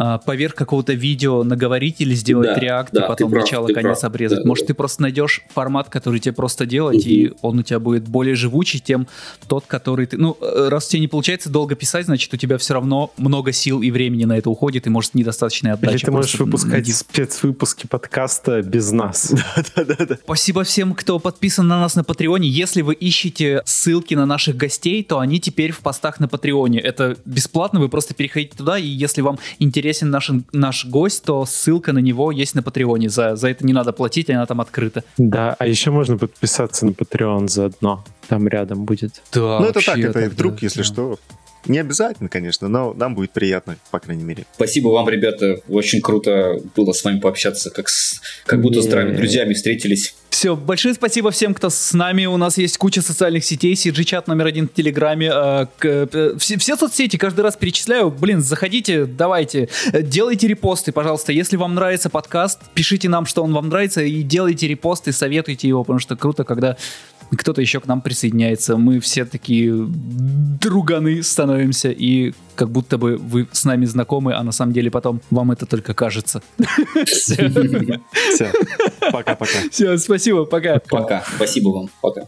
а, поверх какого-то видео наговорить или сделать да, реакт, да, и потом начало, конец прав, обрезать. Да, Может, да. ты просто найдешь формат, который тебе просто делать, угу. и он у тебя будет более живучий, тем тот, который ты... Ну, э, раз тебе не получается долго писать, значит, у тебя все равно много сил и времени на это уходит, и, может, недостаточная отдача. Или ты можешь выпускать на... спецвыпуски подкаста без нас. Да-да-да. Спасибо всем, кто подписан на нас на Патреоне. Если вы ищете ссылки на наших гостей, то они теперь в постах на Патреоне. Это бесплатно, вы просто переходите туда, и если вам интересно интересен наш, наш гость, то ссылка на него есть на Патреоне. За, за это не надо платить, она там открыта. Да, а еще можно подписаться на Patreon заодно. Там рядом будет. Да, ну это так, это вдруг, да, если да. что, не обязательно, конечно, но нам будет приятно, по крайней мере. Спасибо вам, ребята. Очень круто было с вами пообщаться, как, с, как будто с здравыми друзьями встретились. Все, большое спасибо всем, кто с нами. У нас есть куча социальных сетей, CG-чат номер один в Телеграме. Э, э, все, все соцсети каждый раз перечисляю. Блин, заходите, давайте. Э, делайте репосты, пожалуйста. Если вам нравится подкаст, пишите нам, что он вам нравится, и делайте репосты, советуйте его, потому что круто, когда кто-то еще к нам присоединяется. Мы все такие друганы становимся, и как будто бы вы с нами знакомы, а на самом деле потом вам это только кажется. Все. Пока-пока. Все, спасибо, пока. Пока. Спасибо вам. Пока.